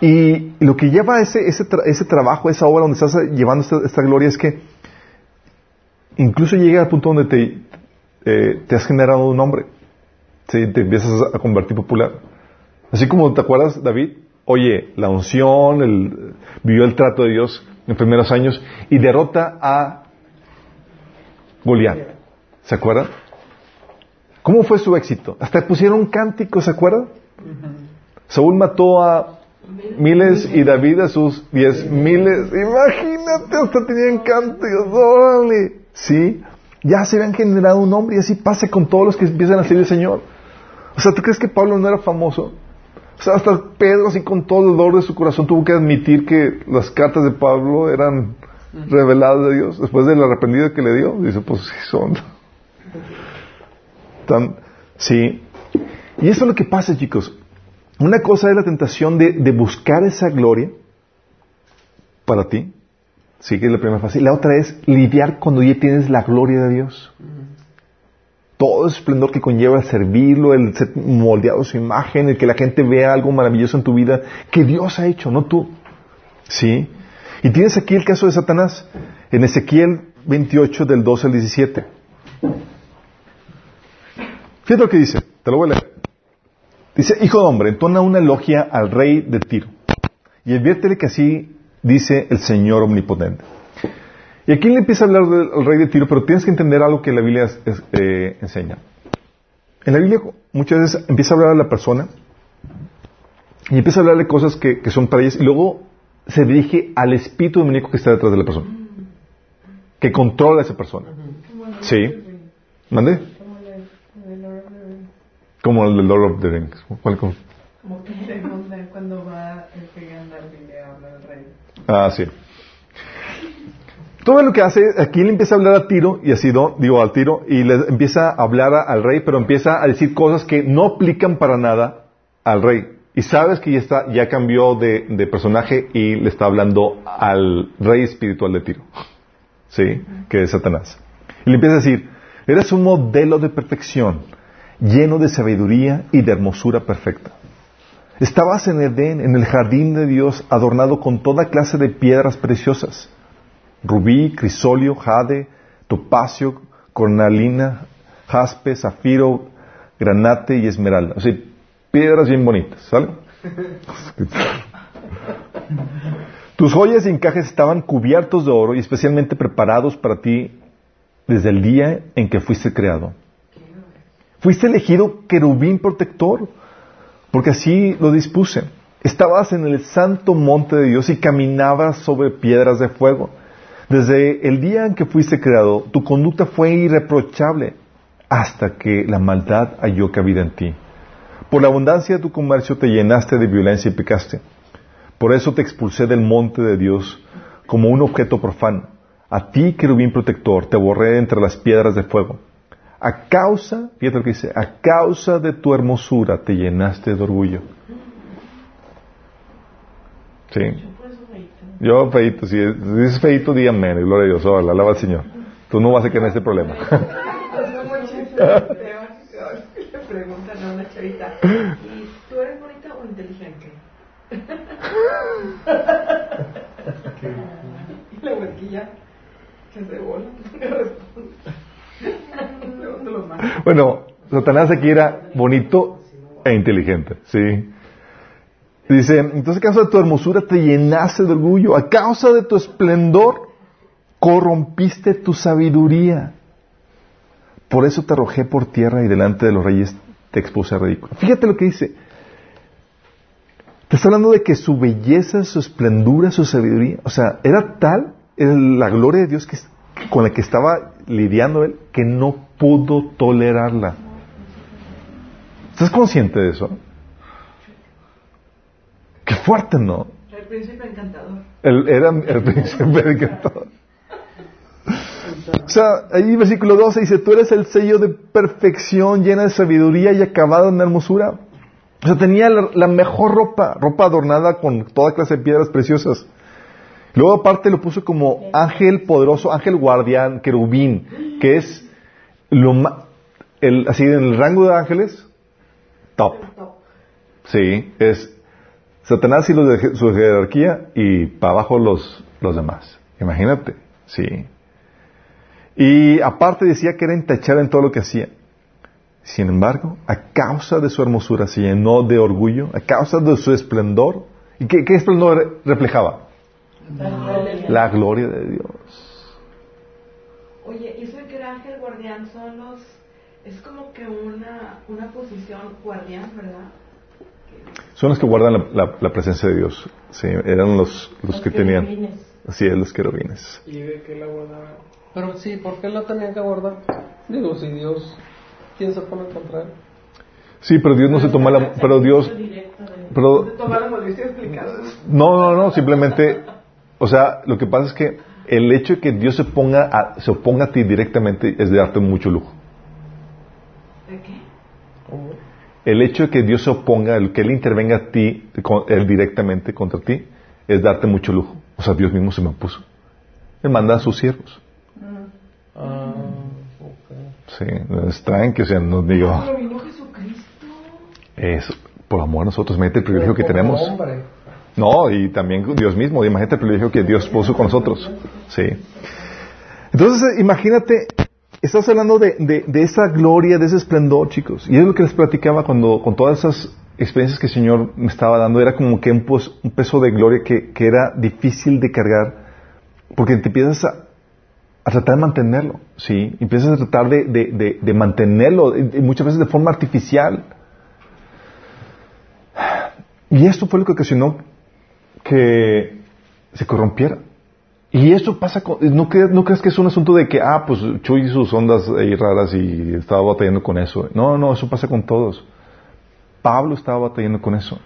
Y lo que lleva ese, ese, ese trabajo, esa obra donde estás llevando esta, gloria es que incluso llega al punto donde te, eh, te has generado un nombre. Sí, te empiezas a convertir popular. Así como te acuerdas, David, oye la unción, el, vivió el trato de Dios en los primeros años y derrota a Goliat. ¿Se acuerdan? ¿Cómo fue su éxito? Hasta pusieron cánticos, ¿se acuerdan? Saúl mató a miles y David a sus diez miles. Imagínate, hasta tenían cánticos, órale. ¿Sí? Ya se habían generado un nombre y así pasa con todos los que empiezan a seguir el Señor. O sea, ¿tú crees que Pablo no era famoso? O sea, hasta Pedro, así con todo el dolor de su corazón, tuvo que admitir que las cartas de Pablo eran reveladas de Dios. Después del arrepentido que le dio, dice, pues sí son. Tan, sí. Y eso es lo que pasa, chicos. Una cosa es la tentación de, de buscar esa gloria para ti. Sí, que es la primera fase. La otra es lidiar cuando ya tienes la gloria de Dios todo el esplendor que conlleva servirlo, el ser moldeado su imagen, el que la gente vea algo maravilloso en tu vida que Dios ha hecho, no tú. ¿Sí? Y tienes aquí el caso de Satanás, en Ezequiel 28 del 12 al 17. Fíjate lo que dice, te lo voy a leer. Dice, hijo de hombre, entona una elogia al rey de Tiro y adviértele que así dice el Señor omnipotente. Y aquí le empieza a hablar del rey de Tiro, pero tienes que entender algo que la Biblia eh, enseña. En la Biblia muchas veces empieza a hablar a la persona y empieza a hablar de cosas que, son para ellas y luego se dirige al espíritu demoníaco que está detrás de la persona, que controla a esa persona. Sí. ¿Mande? Como el del Lord of the Rings. ¿Cuál? Como cuando va el habla al rey. Ah, sí. Todo lo que hace, aquí le empieza a hablar a Tiro, y así, digo al Tiro, y le empieza a hablar al rey, pero empieza a decir cosas que no aplican para nada al rey. Y sabes que ya está, ya cambió de, personaje y le está hablando al rey espiritual de Tiro. ¿Sí? Que es Satanás. Y le empieza a decir, eres un modelo de perfección, lleno de sabiduría y de hermosura perfecta. Estabas en Edén, en el jardín de Dios, adornado con toda clase de piedras preciosas rubí, crisolio, jade, topacio, cornalina, jaspe, zafiro, granate y esmeralda. O sea, piedras bien bonitas, ¿sale? [LAUGHS] Tus joyas y encajes estaban cubiertos de oro y especialmente preparados para ti desde el día en que fuiste creado. Fuiste elegido querubín protector, porque así lo dispuse. Estabas en el santo monte de Dios y caminabas sobre piedras de fuego. Desde el día en que fuiste creado, tu conducta fue irreprochable hasta que la maldad halló cabida en ti. Por la abundancia de tu comercio te llenaste de violencia y pecaste. Por eso te expulsé del monte de Dios como un objeto profano. A ti, querubín protector, te borré entre las piedras de fuego. A causa, fíjate lo que dice, a causa de tu hermosura te llenaste de orgullo. Sí. Yo feito, si dices feito, díganme, gloria a Dios, hola, alaba al Señor. Tú no vas a tener ese problema. Le preguntan a una chavita, ¿y tú eres bonita o inteligente? y la huerquilla se rebola, Bueno, Satanás aquí era bonito e inteligente, ¿sí? Dice, entonces a causa de tu hermosura te llenaste de orgullo, a causa de tu esplendor corrompiste tu sabiduría. Por eso te arrojé por tierra y delante de los reyes te expuse a ridículo. Fíjate lo que dice. Te está hablando de que su belleza, su esplendura, su sabiduría, o sea, era tal la gloria de Dios que, con la que estaba lidiando él que no pudo tolerarla. ¿Estás consciente de eso? Qué fuerte, ¿no? El príncipe encantador. El, era el príncipe encantador. O sea, ahí versículo 12 dice, tú eres el sello de perfección llena de sabiduría y acabado en hermosura. O sea, tenía la, mejor ropa, ropa adornada con toda clase de piedras preciosas. Luego aparte lo puso como ángel poderoso, ángel guardián, querubín, que es lo el, así en el rango de ángeles, top. Sí, es Satanás y los de su jerarquía y para abajo los, los demás. Imagínate, sí. Y aparte decía que era intachable en todo lo que hacía. Sin embargo, a causa de su hermosura se llenó de orgullo, a causa de su esplendor. ¿Y qué, qué esplendor reflejaba? La gloria de Dios. Oye, y eso que era ángel guardián son los... Es como que una, una posición guardián, ¿verdad? Son los que guardan la, presencia de Dios. Sí, eran los, los, que tenían. Así es, los querubines. ¿Y de qué la guardaban? Pero sí, ¿por qué la tenían que guardar? Digo, si Dios, ¿quién se pone contra él? Sí, pero Dios no se toma la... Pero Dios... Pero, no, no, no, simplemente... O sea, lo que pasa es que el hecho de que Dios se, ponga se oponga a ti directamente es de darte mucho lujo. ¿De qué? El hecho de que Dios se oponga, el que Él intervenga a ti, Él directamente contra ti, es darte mucho lujo. O sea, Dios mismo se me opuso. Él manda a sus siervos. Ah, Sí, es que o sea, no digo. Pero vino Jesucristo. Es por amor a nosotros, imagínate el privilegio que tenemos. No, y también Dios mismo, imagínate el privilegio que Dios puso con nosotros. Sí. Entonces, imagínate, estás hablando de, de, esa gloria, de ese esplendor, chicos. Y es lo que les platicaba cuando, con todas esas experiencias que el Señor me estaba dando, era como que un, peso de gloria que, que, era difícil de cargar, porque te empiezas a, a tratar de mantenerlo, ¿sí? Empiezas a tratar de, de, de, mantenerlo, y muchas veces de forma artificial. Y esto fue lo que ocasionó que se corrompiera. Y eso pasa con, no, crees, no crees que es un asunto de que, ah, pues Chuy y sus ondas ahí raras y estaba batallando con eso. No, no, eso pasa con todos. Pablo estaba batallando con eso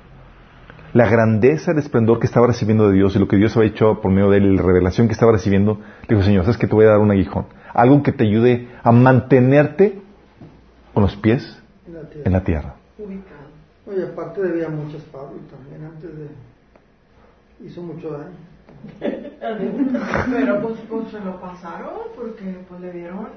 la grandeza, el esplendor que estaba recibiendo de Dios y lo que Dios había hecho por medio de él y la revelación que estaba recibiendo, le dijo, Señor, sabes que te voy a dar un aguijón. Algo que te ayude a mantenerte con los pies en la tierra. Oye, aparte debía muchas Pablo también, antes de... hizo mucho daño. Pero pues, pues se lo pasaron porque pues le dieron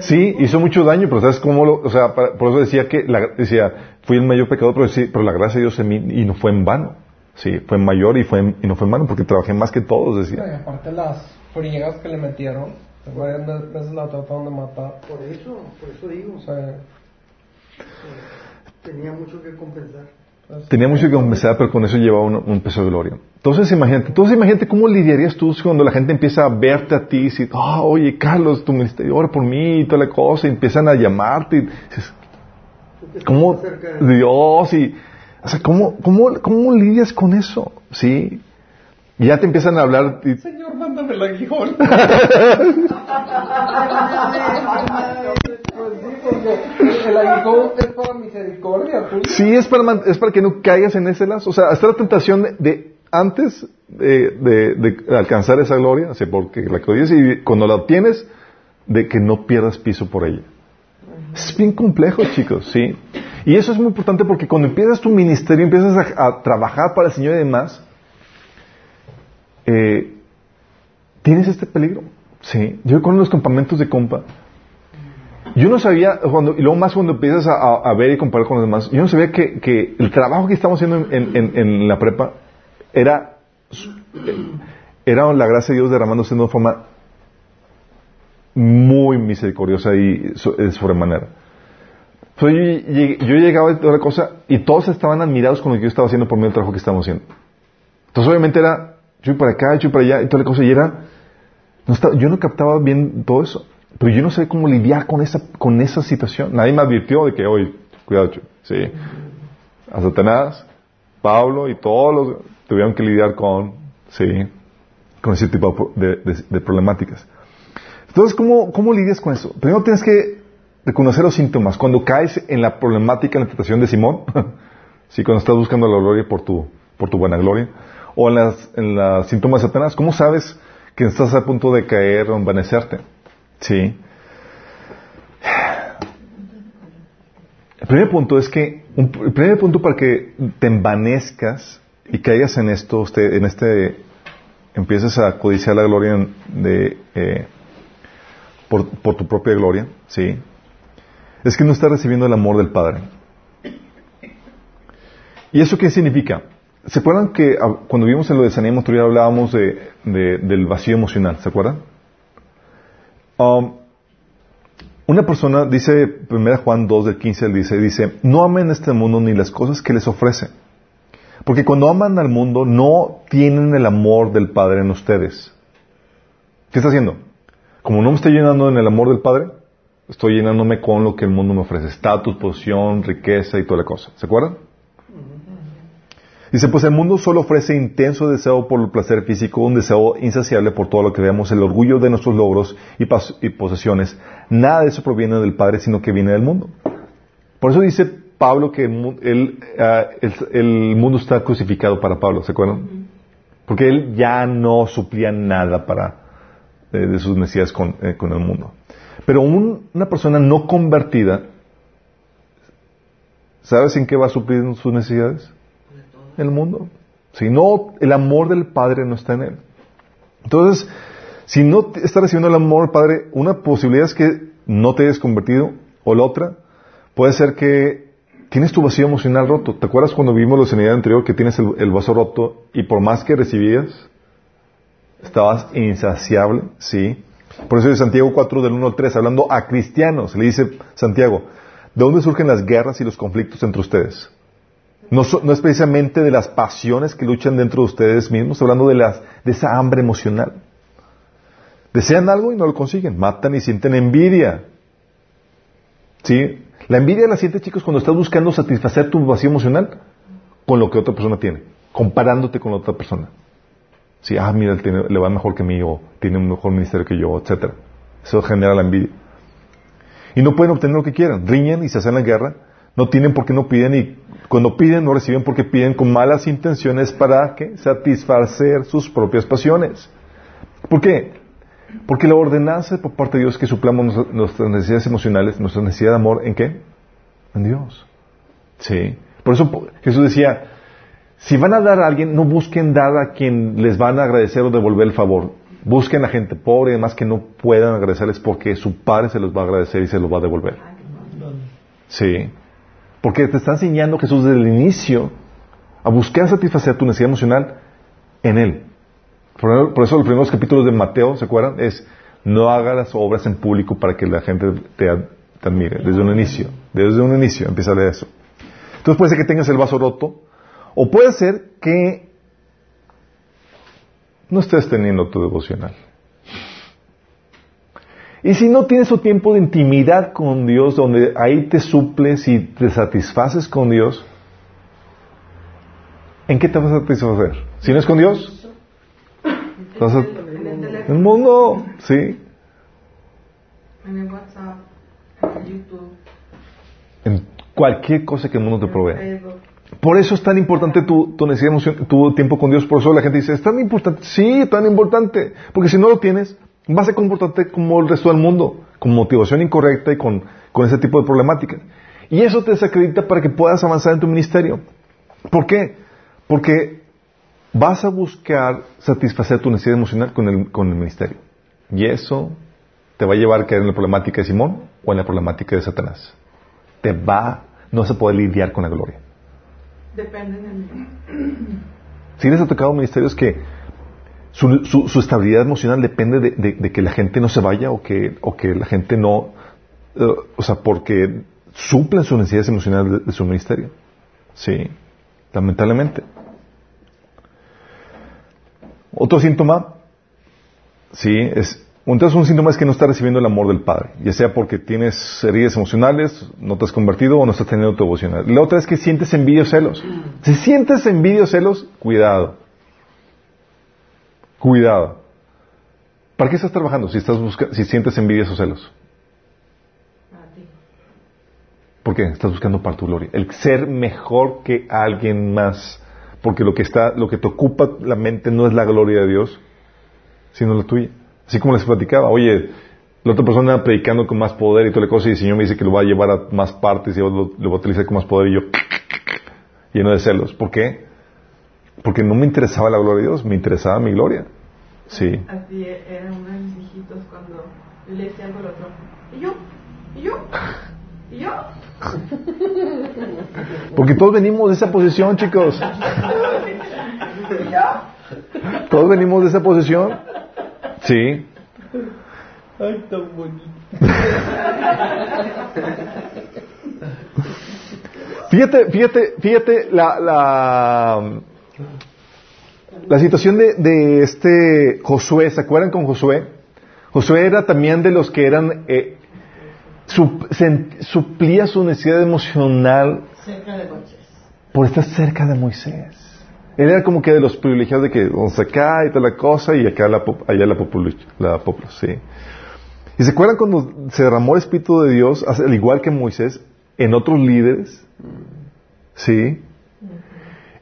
Sí, hizo mucho daño, pero ¿sabes cómo lo, o sea, por eso decía que, la, decía, fui el mayor pecador, pero, sí, pero la gracia de Dios en mí, y no fue en vano. Sí, fue mayor y, fue y no fue en vano, porque trabajé más que todos, decía. y aparte las friegas que le metieron, varias veces la trataron de matar. Por eso, por eso digo. O sea, tenía mucho que compensar. Tenía mucho que compensar, pero con eso llevaba un, peso de gloria. Entonces imagínate, entonces imagínate cómo lidiarías tú cuando la gente empieza a verte a ti y dice, ah, oye Carlos, tu ministerio, ora por mí y toda la cosa, y empiezan a llamarte y dices, ¿cómo Dios? Y, o sea, ¿cómo, cómo, ¿cómo lidias con eso? ¿Sí? Y ya te empiezan a hablar. Y... Señor, mándame el aguijón. [LAUGHS] [LAUGHS] el aguijón es para misericordia. Sí, es para, que no caigas en ese lazo. O sea, hasta la tentación de, antes de, alcanzar esa gloria, o porque la que y cuando la obtienes, de que no pierdas piso por ella. Es bien complejo, chicos, sí. Y eso es muy importante porque cuando empiezas tu ministerio, empiezas a trabajar para el Señor y demás, eh, tienes este peligro. Sí, yo con los campamentos de compa, yo no sabía, cuando, y luego más cuando empiezas a, ver y comparar con los demás, yo no sabía que, el trabajo que estamos haciendo en, la prepa era, era la gracia de Dios derramándose de una forma muy misericordiosa y sobremanera. yo, yo llegaba a otra cosa y todos estaban admirados con lo que yo estaba haciendo por medio del trabajo que estábamos haciendo. Entonces obviamente era, yo para acá, yo para allá, y toda la cosa, y era, no estaba, yo no captaba bien todo eso, pero yo no sé cómo lidiar con esa, con esa situación. Nadie me advirtió de que, oye, cuidado, sí, a Satanás, Pablo y todos los tuvieron que lidiar con, sí, con ese tipo de, de, problemáticas. Entonces, ¿cómo, ¿cómo lidias con eso? Primero tienes que reconocer los síntomas. Cuando caes en la problemática, en la tentación de Simón, [LAUGHS] sí, cuando estás buscando la gloria por tu, por tu buena gloria, o en las, en las síntomas de Satanás. ¿Cómo sabes que estás a punto de caer o envanecerte? Sí. El primer punto es que, el primer punto para que te envanezcas y caigas en esto, usted, en este, empieces a codiciar la gloria de, eh, por, por, tu propia gloria, sí, es que no estás recibiendo el amor del Padre. ¿Y eso qué significa? ¿Se acuerdan que ah, cuando vimos en lo de Sanidad hablábamos de, del vacío emocional? ¿Se acuerdan? Um, una persona, dice 1 Juan 2 del 15, dice, dice, no amen este mundo ni las cosas que les ofrece. Porque cuando aman al mundo no tienen el amor del Padre en ustedes. ¿Qué está haciendo? Como no me estoy llenando en el amor del Padre, estoy llenándome con lo que el mundo me ofrece. Estatus, posición, riqueza y toda la cosa. ¿Se acuerdan? Dice, pues el mundo solo ofrece intenso deseo por el placer físico, un deseo insaciable por todo lo que veamos, el orgullo de nuestros logros y, posesiones. Nada de eso proviene del Padre, sino que viene del mundo. Por eso dice Pablo que el, ah, el- el mundo está crucificado para Pablo, ¿se acuerdan? Porque él ya no suplía nada para eh, de sus necesidades con, eh, con el mundo. Pero un- una persona no convertida, ¿sabes en qué va a suplir sus necesidades? El mundo. Si no, el amor del Padre no está en él. Entonces, si no está recibiendo el amor del Padre, una posibilidad es que no te hayas convertido, o la otra, puede ser que tienes tu vacío emocional roto. ¿Te acuerdas cuando vimos la sanidad anterior que tienes el, el vaso roto y por más que recibías, estabas insaciable? Sí. Por eso de Santiago 4 del 1 al 3, hablando a cristianos, le dice Santiago, ¿de dónde surgen las guerras y los conflictos entre ustedes? No, no es precisamente de las pasiones que luchan dentro de ustedes mismos, hablando de, las, de esa hambre emocional. Desean algo y no lo consiguen, matan y sienten envidia. ¿Sí? La envidia la sientes, chicos, cuando estás buscando satisfacer tu vacío emocional con lo que otra persona tiene, comparándote con la otra persona. Sí, ah, mira, le va mejor que mí, o tiene un mejor ministerio que yo, etcétera. Eso genera la envidia. Y no pueden obtener lo que quieran. Riñen y se hacen la guerra. No tienen porque no piden y cuando piden no reciben porque piden con malas intenciones para ¿qué? satisfacer sus propias pasiones. ¿Por qué? Porque la ordenanza por parte de Dios es que suplamos nuestra- nuestras necesidades emocionales, nuestra necesidad de amor, ¿en qué? En Dios. Sí. Por eso Jesús decía, si van a dar a alguien, no busquen dar a quien les van a agradecer o devolver el favor. Busquen a gente pobre y demás que no puedan agradecerles porque su Padre se los va a agradecer y se los va a devolver. Sí. Porque te está enseñando Jesús desde el inicio a buscar satisfacer tu necesidad emocional en Él. Por, eso los primeros capítulos de Mateo, ¿se acuerdan? Es no hagas las obras en público para que la gente te, te admire. Desde un inicio. Desde un inicio empieza leer eso. Entonces puede ser que tengas el vaso roto o puede ser que no estés teniendo tu devocional. Y si no tienes tu tiempo de intimidad con Dios, donde ahí te suples y te satisfaces con Dios, ¿en qué te vas a satisfacer? Si no es con Dios, vas a- En el mundo, sí, en el WhatsApp, en YouTube, en cualquier cosa que el mundo te provea. Por eso es tan importante tu, tu necesidad emoción- tu tiempo con Dios. Por eso la gente dice, es tan importante. Sí, tan importante. Porque si no lo tienes, vas a comportarte como el resto del mundo, con motivación incorrecta y con, con ese tipo de problemáticas. Y eso te desacredita para que puedas avanzar en tu ministerio. ¿Por qué? Porque vas a buscar satisfacer tu necesidad emocional con el, con el ministerio. Y eso te va a llevar a caer en la problemática de Simón o en la problemática de Satanás. Te va, no a poder lidiar con la gloria. Depende de mí. Si les ha tocado ministerios que su, su- estabilidad emocional depende de, que la gente no se vaya o que, la gente no, eh, o sea, porque suplen sus necesidades emocionales de, su ministerio. Sí, lamentablemente. Otro síntoma, sí, es, entonces un síntoma es que no estás recibiendo el amor del Padre, ya sea porque tienes heridas emocionales, no te has convertido o no estás teniendo tu. La otra es que sientes envidia o celos. Si sientes envidia o celos, cuidado. Cuidado. ¿Para qué estás trabajando si, estás busca- si sientes envidia o celos? ¿Por qué? Estás buscando para tu gloria. El ser mejor que alguien más. Porque lo que está, lo que te ocupa la mente no es la gloria de Dios, sino la tuya. Así como les platicaba, oye, la otra persona predicando con más poder y toda la cosa, y el Señor me dice que lo va a llevar a más partes y yo lo, lo voy a utilizar con más poder, y yo [TSK] lleno de celos. ¿Por qué? Porque no me interesaba la gloria de Dios, me interesaba mi gloria. Sí. Así era uno de mis hijitos cuando le decía algo al otro. ¿Y yo? ¿Y yo? ¿Y yo? [LAUGHS] Porque todos venimos de esa posición, chicos. ¿Y yo? Todos venimos de esa posición. Sí. Ay, tan bonito. Fíjate, fíjate, fíjate la, la, la situación de, de este Josué. ¿Se acuerdan con Josué? Josué era también de los que eran, eh, sup- sen- suplía su necesidad emocional cerca de Moisés. por estar cerca de Moisés. Él era como que de los privilegiados de que vamos acá y toda la cosa y acá la, allá la popularidad, la popularidad, sí. ¿Y se acuerdan cuando se derramó el Espíritu de Dios, al igual que Moisés, en otros líderes, ¿sí?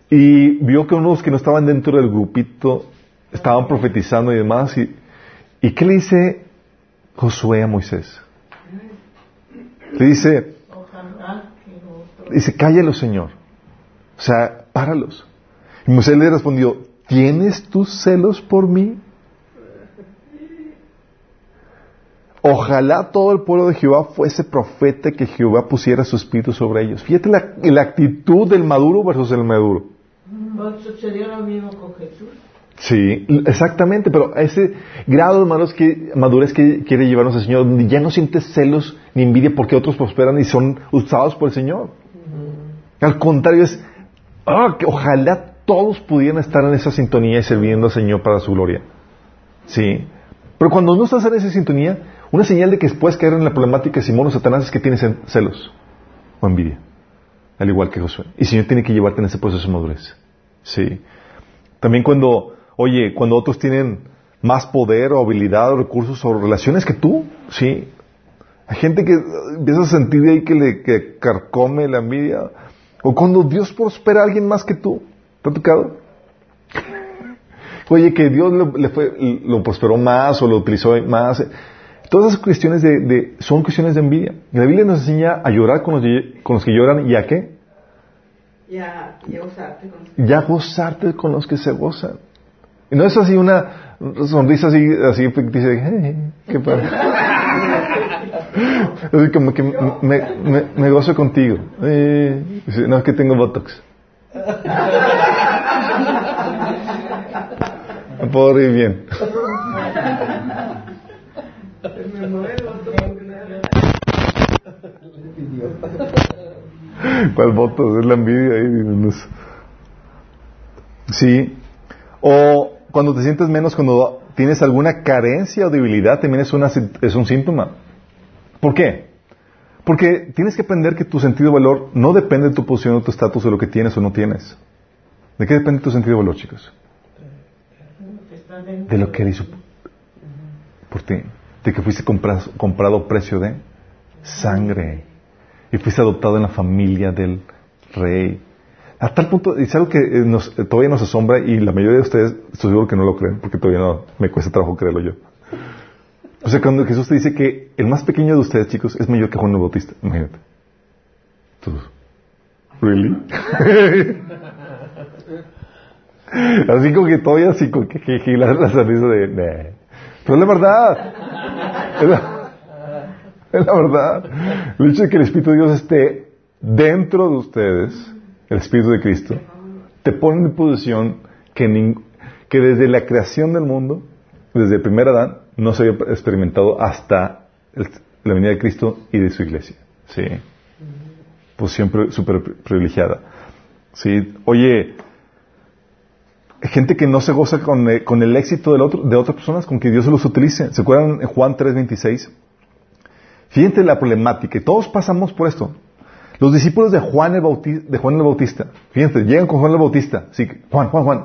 Y vio que unos que no estaban dentro del grupito estaban profetizando y demás. ¿Y, ¿y qué le dice Josué a Moisés? Le dice, dice, cállalo, Señor. O sea, páralos. Y Moisés le respondió, ¿tienes tus celos por mí? Ojalá todo el pueblo de Jehová fuese profeta que Jehová pusiera su espíritu sobre ellos. Fíjate la, la actitud del maduro versus el maduro. Sucedió lo mismo con Jesús. Sí, exactamente, pero a ese grado de madurez que, madurez que quiere llevarnos el Señor, donde ya no sientes celos ni envidia porque otros prosperan y son usados por el Señor. Al contrario, es, ah, que ojalá todos pudieran estar en esa sintonía y sirviendo al Señor para su gloria. Sí. Pero cuando no estás en esa sintonía, una señal de que puedes caer en la problemática de Simón o Satanás es que tienes celos o envidia. Al igual que Josué. Y el Señor tiene que llevarte en ese proceso de madurez. Sí. También cuando, oye, cuando otros tienen más poder o habilidad o recursos o relaciones que tú, sí. Hay gente que empieza a sentir ahí que le carcome la envidia. O cuando Dios prospera a alguien más que tú. ¿Te ha tocado? [LAUGHS] Oye, que Dios le, le fue, lo prosperó más o lo utilizó más. Todas esas cuestiones de, de, son cuestiones de envidia. Y la Biblia nos enseña a llorar con los, con los que lloran y a qué? Ya, ya gozarte con Ya gozarte con los que se gozan. Y no es así una sonrisa así, así ficticia "Hey, qué padre. [LAUGHS] así como que me, me, me gozo contigo. Eh, no, es que tengo Botox. Me [LAUGHS] puedo reír bien. ¿Cuál voto? Es la envidia. Sí. O cuando te sientes menos, cuando tienes alguna carencia o debilidad, también es, una, es un síntoma. ¿Por qué? Porque tienes que aprender que tu sentido de valor no depende de tu posición o tu estatus de lo que tienes o no tienes. ¿De qué depende tu sentido de valor, chicos? De lo que él hizo por ti. De que fuiste comprado, comprado precio de sangre. Y fuiste adoptado en la familia del rey. A tal punto, es algo que eh, nos- eh, todavía nos asombra y la mayoría de ustedes, estoy seguro que no lo creen, porque todavía no me cuesta trabajo creerlo yo. O sea, cuando Jesús te dice que el más pequeño de ustedes, chicos, es mayor que Juan el Bautista, imagínate. Todos. ¿Really? [LAUGHS] así como que todavía así como que, que, que la, la de... "Nah". Pero es la verdad. Es la, [LAUGHS] la verdad. El hecho de que el Espíritu de Dios esté dentro de ustedes, el Espíritu de Cristo, te pone en posición que, desde la creación del mundo, desde el primer Adán, no se había experimentado hasta la venida de Cristo y de su iglesia. Sí. Posición súper pri- privilegiada. Sí. Oye, gente que no se goza con, eh, con el éxito del otro, de otras personas, con que Dios los utilice. ¿Se acuerdan en Juan 3:26? Fíjense la problemática, y todos pasamos por esto. Los discípulos de Juan el Bautista, de fíjense, llegan con Juan el Bautista, sí, Juan, Juan, Juan,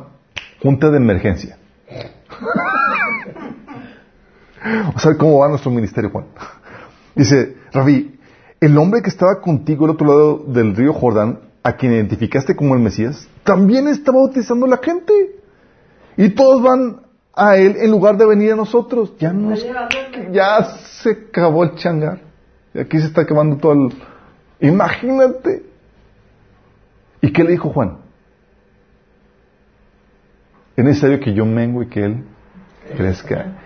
junta de emergencia. [LAUGHS] o sea, ¿cómo va nuestro ministerio, Juan? [LAUGHS] Dice, Rabí, el hombre que estaba contigo al otro lado del río Jordán, a quien identificaste como el Mesías, también está bautizando a la gente. Y todos van a él en lugar de venir a nosotros. Ya nos, ya se acabó el changar. Y aquí se está acabando todo el... Imagínate. ¿Y qué le dijo Juan? Es necesario que yo mengue y que él crezca.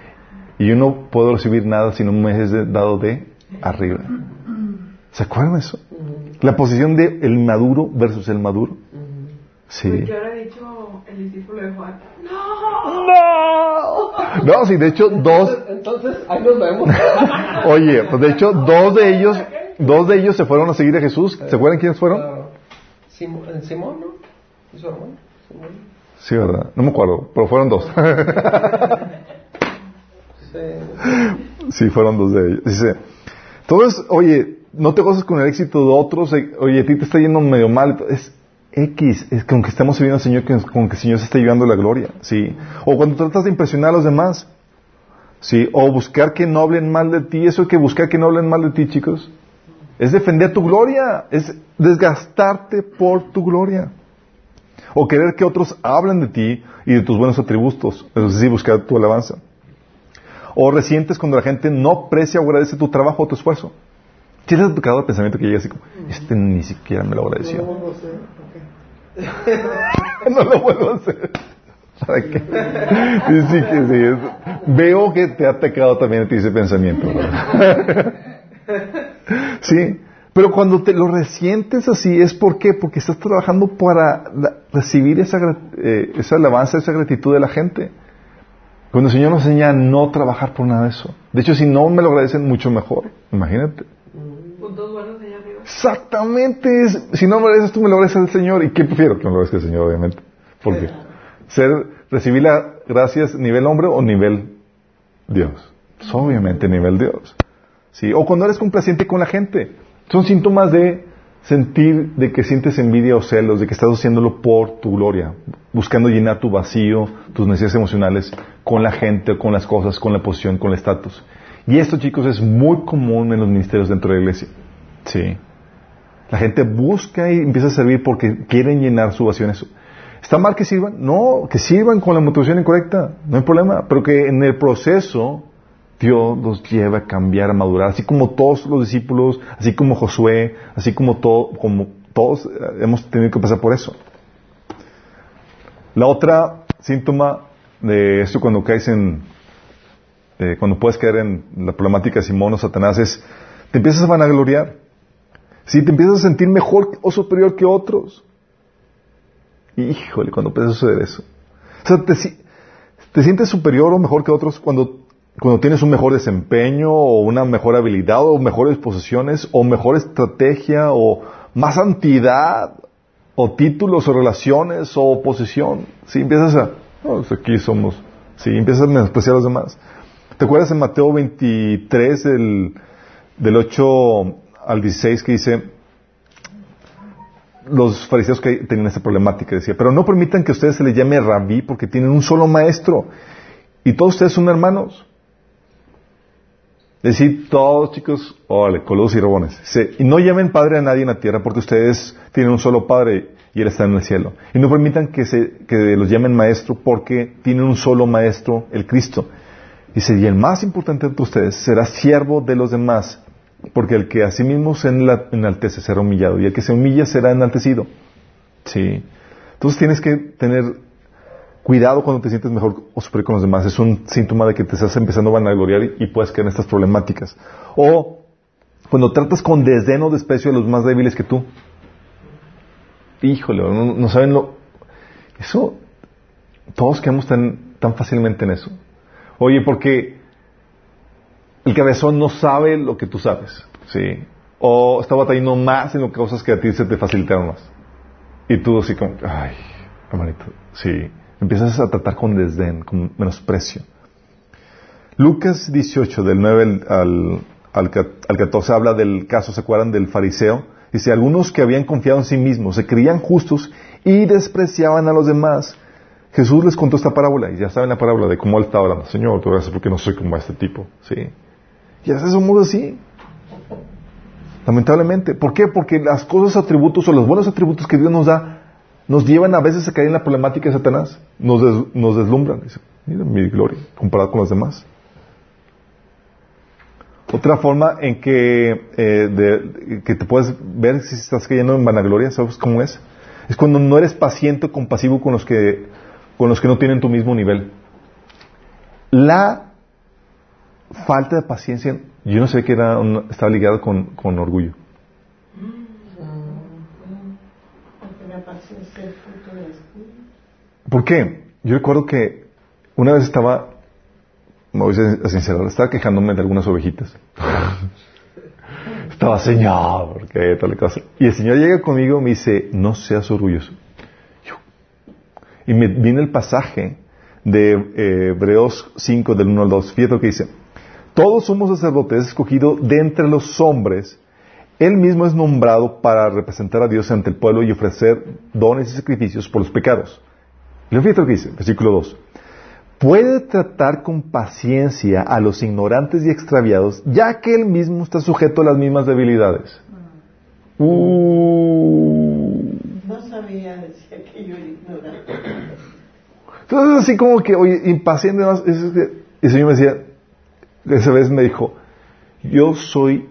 Y yo no puedo recibir nada si no me es dado de arriba. ¿Se acuerdan de eso? La posición de el maduro versus el maduro. Sí. ¿Qué habrá dicho el discípulo de Juan? ¡No! ¡No! No, sí, de hecho, dos, Entonces, ahí nos vemos. [LAUGHS] Oye, pues de hecho, dos de ellos, dos de ellos se fueron a seguir a Jesús. ¿Se acuerdan quiénes fueron? Simón, eh, Simón, ¿no? ¿Y su hermano? Simón. Sí, ¿verdad? No me acuerdo, pero fueron dos. Sí. [LAUGHS] sí, fueron dos de ellos. Dice, entonces, oye, no te gozas con el éxito de otros, eh, oye, a ti te está yendo medio mal. Es X, es con que estamos sirviendo al Señor, con que el Señor se está llevando la gloria, ¿sí? O cuando tratas de impresionar a los demás, ¿sí? O buscar que no hablen mal de ti, eso que buscar que no hablen mal de ti, chicos. Es defender tu gloria, es desgastarte por tu gloria. O querer que otros hablen de ti y de tus buenos atributos, es decir, buscar tu alabanza. O resientes cuando la gente no aprecia o agradece tu trabajo o tu esfuerzo. ¿Tienes tocado el pensamiento que llega así como, este ni siquiera me lo No agradeció? lo vuelvo a hacer, no lo vuelvo a hacer. ¿Para qué? Sí, sí, que sí. es- Veo que te ha atacado también a ti ese pensamiento. [LAUGHS] sí, pero cuando te lo resientes así es ¿por qué? Porque estás trabajando para la- recibir esa, eh, esa alabanza, esa gratitud de la gente. Cuando el Señor nos enseña a no trabajar por nada de eso. De hecho, si no me lo agradecen, mucho mejor. Imagínate. Puntos buenos allá arriba. Exactamente. es- si no me lo agradeces, tú me lo agradeces al Señor. ¿Y qué prefiero? Que me lo agradezca el Señor, obviamente. ¿Por qué? Ser, recibir las gracias nivel hombre o nivel Dios. Pues obviamente nivel Dios. ¿Sí? O cuando eres complaciente con la gente. Son síntomas de sentir de que sientes envidia o celos, de que estás haciéndolo por tu gloria, buscando llenar tu vacío, tus necesidades emocionales con la gente, con las cosas, con la posición, con el estatus. Y esto, chicos, es muy común en los ministerios dentro de la iglesia. Sí. La gente busca y empieza a servir porque quieren llenar su vacío en eso. ¿Está mal que sirvan? No, que sirvan con la motivación incorrecta, no hay problema, pero que en el proceso Dios los lleva a cambiar, a madurar, así como todos los discípulos, así como Josué, así como, como todos eh, hemos tenido que pasar por eso. La otra síntoma de esto cuando caes en, eh, cuando puedes caer en la problemática de Simón o Satanás es, te empiezas a vanagloriar. Si te empiezas a sentir mejor o superior que otros. Híjole, cuando empieza a suceder eso. O sea, te, te sientes superior o mejor que otros cuando, cuando tienes un mejor desempeño o una mejor habilidad o mejores posesiones o mejor estrategia o más santidad o títulos o relaciones o posición. Si empiezas a, pues aquí somos, si empiezas a menospreciar a los demás. ¿Te acuerdas en Mateo 23 del, del 8 al 16 que dice, los fariseos que tenían esta problemática, decía, pero no permitan que ustedes se les llame rabí porque tienen un solo maestro y todos ustedes son hermanos. Es decir, todos chicos, órale, coludos y robones. Dice, y no llamen padre a nadie en la tierra porque ustedes tienen un solo padre y él está en el cielo. Y no permitan que, se, que los llamen maestro porque tienen un solo maestro, el Cristo. Dice, y el más importante de ustedes será siervo de los demás, porque el que a sí mismo se enaltece será humillado, y el que se humilla será enaltecido. Sí. Entonces tienes que tener cuidado cuando te sientes mejor o superior con los demás. Es un síntoma de que te estás empezando a vanagloriar y, y puedes caer en estas problemáticas. O cuando tratas con desdén o desprecio a los más débiles que tú. Híjole, no, no saben lo... Eso, todos quedamos tan, tan fácilmente en eso. Oye, porque el cabezón no sabe lo que tú sabes, ¿sí? O está batallando más en que cosas que a ti se te facilitaron más. Y tú así como, ay, hermanito, sí. Empiezas a tratar con desdén, con menosprecio. Lucas 18, del 9 al, al, al 14, habla del caso, ¿se acuerdan? Del fariseo. Dice, algunos que habían confiado en sí mismos, se creían justos y despreciaban a los demás. Jesús les contó esta parábola, y ya saben la parábola de cómo él estaba hablando. Señor, tú gracias porque no soy como este tipo. Sí. Y a veces somos así. Lamentablemente. ¿Por qué? Porque las cosas, atributos o los buenos atributos que Dios nos da, nos llevan a veces a caer en la problemática de Satanás. Nos, des- nos deslumbran. Dice, mira mi gloria comparado con los demás. Otra forma en que, eh, que te puedes ver si estás cayendo en vanagloria, ¿sabes cómo es? Es cuando no eres paciente o compasivo con los que, con los que no tienen tu mismo nivel. La falta de paciencia, yo no sé que era estaba ligado con, con orgullo. ¿Por qué? Yo recuerdo que una vez estaba, me voy a sincerar, estaba quejándome de algunas ovejitas. [LAUGHS] estaba señor, porque tal cosa. Y el Señor llega conmigo y me dice, no seas orgulloso. Y me viene el pasaje de eh, Hebreos 5 del 1 al 2. Fíjate lo que dice. Todos somos sacerdotes escogidos de entre los hombres. Él mismo es nombrado para representar a Dios ante el pueblo y ofrecer dones y sacrificios por los pecados. Y fíjate lo que dice, versículo 2. Puede tratar con paciencia a los ignorantes y extraviados, ya que él mismo está sujeto a las mismas debilidades. Uh. No sabía, decía que yo ignorante. Entonces así como que, oye, impaciente más, es que el Señor me decía, esa vez me dijo, yo soy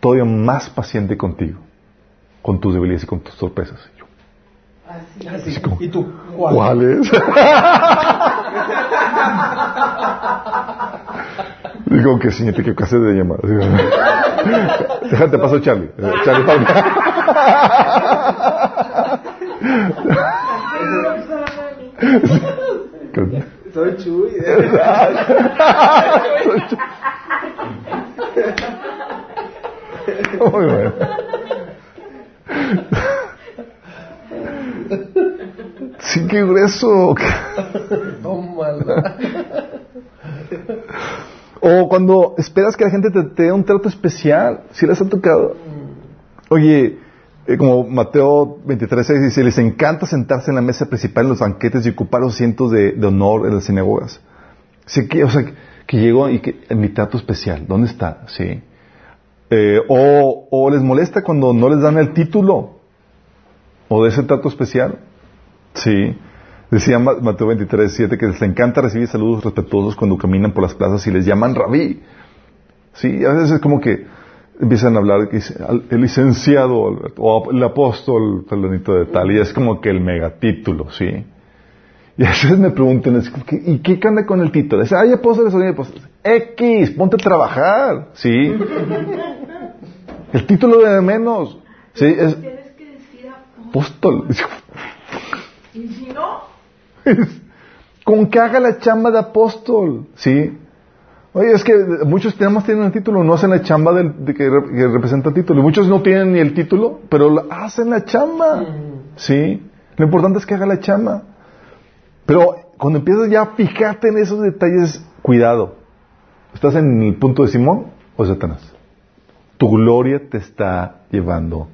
todavía más paciente contigo, con tus debilidades y con tus torpezas. Y yo, Así Así. Así como, ¿Y tú? ¿Cuáles? [LAUGHS] Digo que sí, te equivocaste de llamada. [LAUGHS] Déjate paso Charlie. Eh, Charlie Paula. [LAUGHS] Soy Chuy. Muy bueno. Sí, qué grueso. Tómala. O cuando esperas que la gente te, te dé un trato especial, si les ha tocado. Oye, eh, como Mateo 23, dice, les encanta sentarse en la mesa principal en los banquetes y ocupar los asientos de, honor en las sinagogas. Sí, que, o sea, que llegó y que mi trato especial, ¿dónde está? Sí. Eh, o, o les molesta cuando no les dan el título o de ese trato especial. Sí. Decía Ma- Mateo 23, 7 que les encanta recibir saludos respetuosos cuando caminan por las plazas y les llaman rabí. Sí, a veces es como que empiezan a hablar que dice, "Al- el licenciado Alberto", o el apóstol fulanito de tal, y es como que el megatítulo, ¿sí? Y a veces me preguntan, ¿y qué cambia con el título? Dice, hay apóstoles hay apóstoles. X, ponte a trabajar, ¿sí? El título de menos, ¿sí? Es apóstol. Y si no, [LAUGHS] Con que haga la chamba de apóstol, ¿sí? Oye, es que muchos tenemos tienen el título, no hacen la chamba del, de que, re- que representa el título. Muchos no tienen ni el título, pero la- hacen la chamba, ¿sí? Lo importante es que haga la chamba. Pero cuando empiezas ya a fijarte en esos detalles, cuidado. ¿Estás en el punto de Simón o Satanás? Tu gloria te está llevando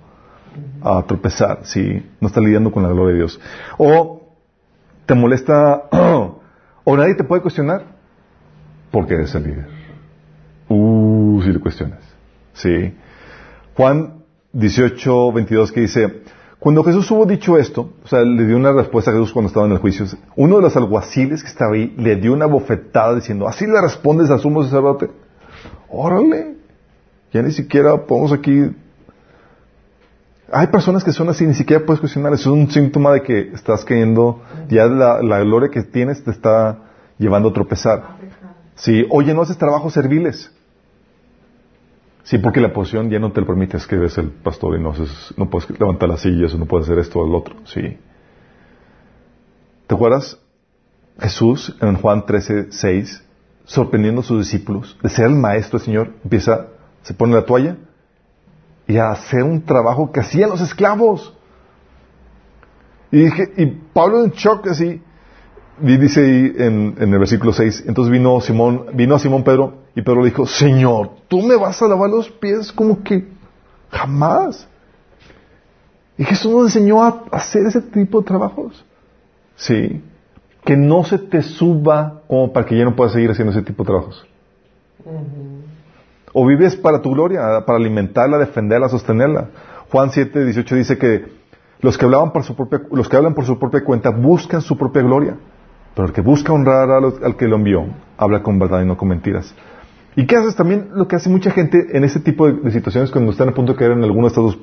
a tropezar, ¿sí? No estás lidiando con la gloria de Dios. O te molesta, [CLEARS THROAT] o nadie te puede cuestionar, porque eres el líder. Uh, si le cuestionas. Sí. Juan 18, 22 que dice, cuando Jesús hubo dicho esto, o sea, le dio una respuesta a Jesús cuando estaba en el juicio, uno de los alguaciles que estaba ahí le dio una bofetada diciendo, ¿así le respondes al sumo sacerdote? Órale, ya ni siquiera podemos aquí... Hay personas que son así, ni siquiera puedes cuestionar, eso es un síntoma de que estás cayendo, ya la, la gloria que tienes te está llevando a tropezar. Sí, oye, no haces trabajos serviles. Sí, porque la posición ya no te lo permite, es que eres el pastor y no, haces, no puedes levantar las sillas o no puedes hacer esto o el otro. Sí. ¿Te acuerdas? Jesús en Juan 13, 6, sorprendiendo a sus discípulos, de ser el maestro, el Señor, empieza, se pone la toalla y a hacer un trabajo que hacían los esclavos. Y dije, y Pablo en shock así, y dice ahí en, en el versículo 6, entonces vino Simón, vino a Simón Pedro, y Pedro le dijo, Señor, ¿tú me vas a lavar los pies? Como que jamás. Y Jesús nos enseñó a hacer ese tipo de trabajos. Sí. Que no se te suba como para que ya no puedas seguir haciendo ese tipo de trabajos. O vives para tu gloria, para alimentarla, defenderla, sostenerla. Juan 7, 18 dice que los que, hablaban por su propia, los que hablan por su propia cuenta buscan su propia gloria. Pero el que busca honrar a los- al que lo envió, habla con verdad y no con mentiras. ¿Y qué haces? También lo que hace mucha gente en ese tipo de, de situaciones, cuando están a punto de caer en alguna de estas dos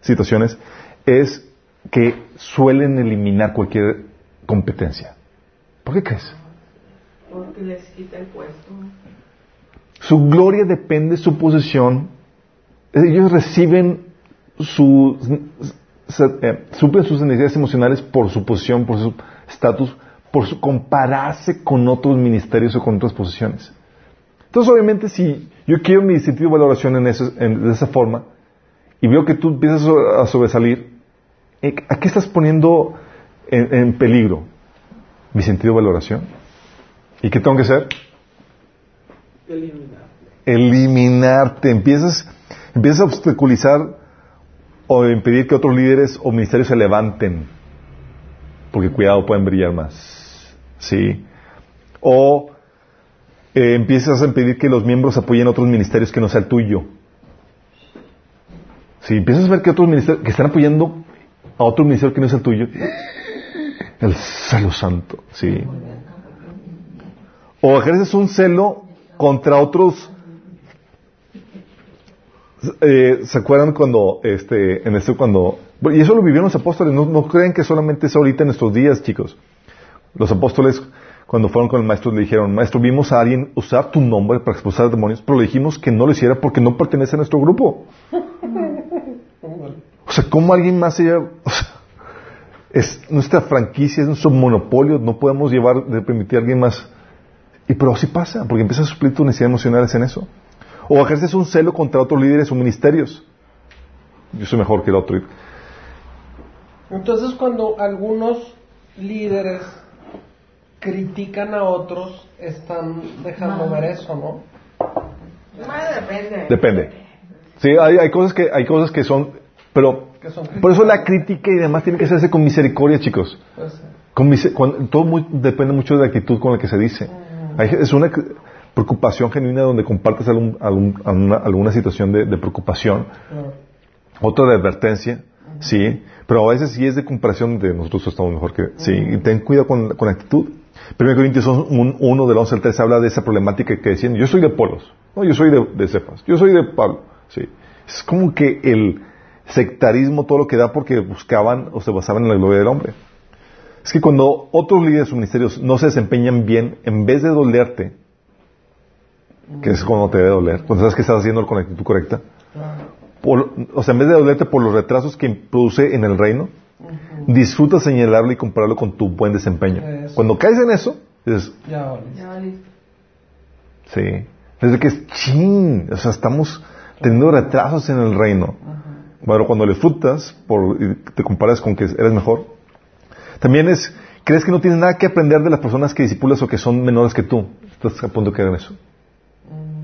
situaciones, es que suelen eliminar cualquier competencia. ¿Por qué crees? porque les quita el puesto. Su gloria depende de su posición. Ellos reciben su, eh, suplen sus necesidades emocionales por su posición, por su estatus, por su compararse con otros ministerios o con otras posiciones. Entonces, obviamente, si yo quiero mi sentido de valoración en, eso- en- de esa forma y veo que tú empiezas a sobresalir, eh, ¿a qué estás poniendo en, en peligro? Mi sentido de valoración. ¿Y qué tengo que hacer? Eliminar. eliminarte, empiezas, empiezas a obstaculizar o impedir que otros líderes o ministerios se levanten, porque cuidado, pueden brillar más, ¿sí? O eh, empiezas a impedir que los miembros apoyen otros ministerios que no sea el tuyo, Si empiezas a ver que otros ministerios que están apoyando a otro ministerio que no es el tuyo, [LAUGHS] el celo santo, sí. O ejerces un celo contra otros. Eh, ¿Se acuerdan cuando, este, en este, cuando, y eso lo vivieron los apóstoles, no, no creen que solamente es ahorita en nuestros días, chicos. Los apóstoles, cuando fueron con el maestro, le dijeron, maestro, vimos a alguien usar tu nombre para expulsar demonios, pero le dijimos que no lo hiciera porque no pertenece a nuestro grupo. [LAUGHS] O sea, ¿cómo alguien más se o sea, es nuestra franquicia, es nuestro monopolio, no podemos llevar, de permitir a alguien más. Y pero así pasa, porque empiezas a suplir tus necesidades emocionales en eso. O ejerces un celo contra otros líderes o ministerios. Yo soy mejor que el otro. Entonces, cuando algunos líderes critican a otros, están dejando ver eso, ¿no? depende. Depende. Sí, hay, hay cosas que hay cosas que son, pero Que son por eso la crítica y demás tiene que hacerse con misericordia, chicos. Pues, Con mise- cuando- todo muy- depende mucho de la actitud con la que se dice. Hay- es una preocupación genuina donde compartes algún- algún- alguna, alguna situación de, de preocupación, claro. otra de advertencia, sí, pero a veces sí es de comparación de nosotros estamos mejor que, sí, y ten cuidado con, con la actitud. 1 Corintios 1 del 11 al 13 habla de esa problemática que decían, yo soy de Polos, no, yo soy de, de Cefas, yo soy de Pablo, sí. Es como que el sectarismo todo lo que da porque buscaban o se basaban en la gloria del hombre. Es que cuando otros líderes o ministerios no se desempeñan bien, en vez de dolerte, que es cuando te debe doler, cuando sabes que estás haciendo con la actitud correcta, por- o sea, en vez de dolerte por los retrasos que produce en el reino, disfruta señalarlo y compararlo con tu buen desempeño. Eso. Cuando caes en eso, dices, Ya vale. Ya sí, desde que es chin, o sea, estamos teniendo retrasos en el reino. Bueno, cuando le disfrutas por, y te comparas con que eres mejor, también es, crees que no tienes nada que aprender de las personas que disipulas o que son menores que tú. Estás a punto de caer en eso.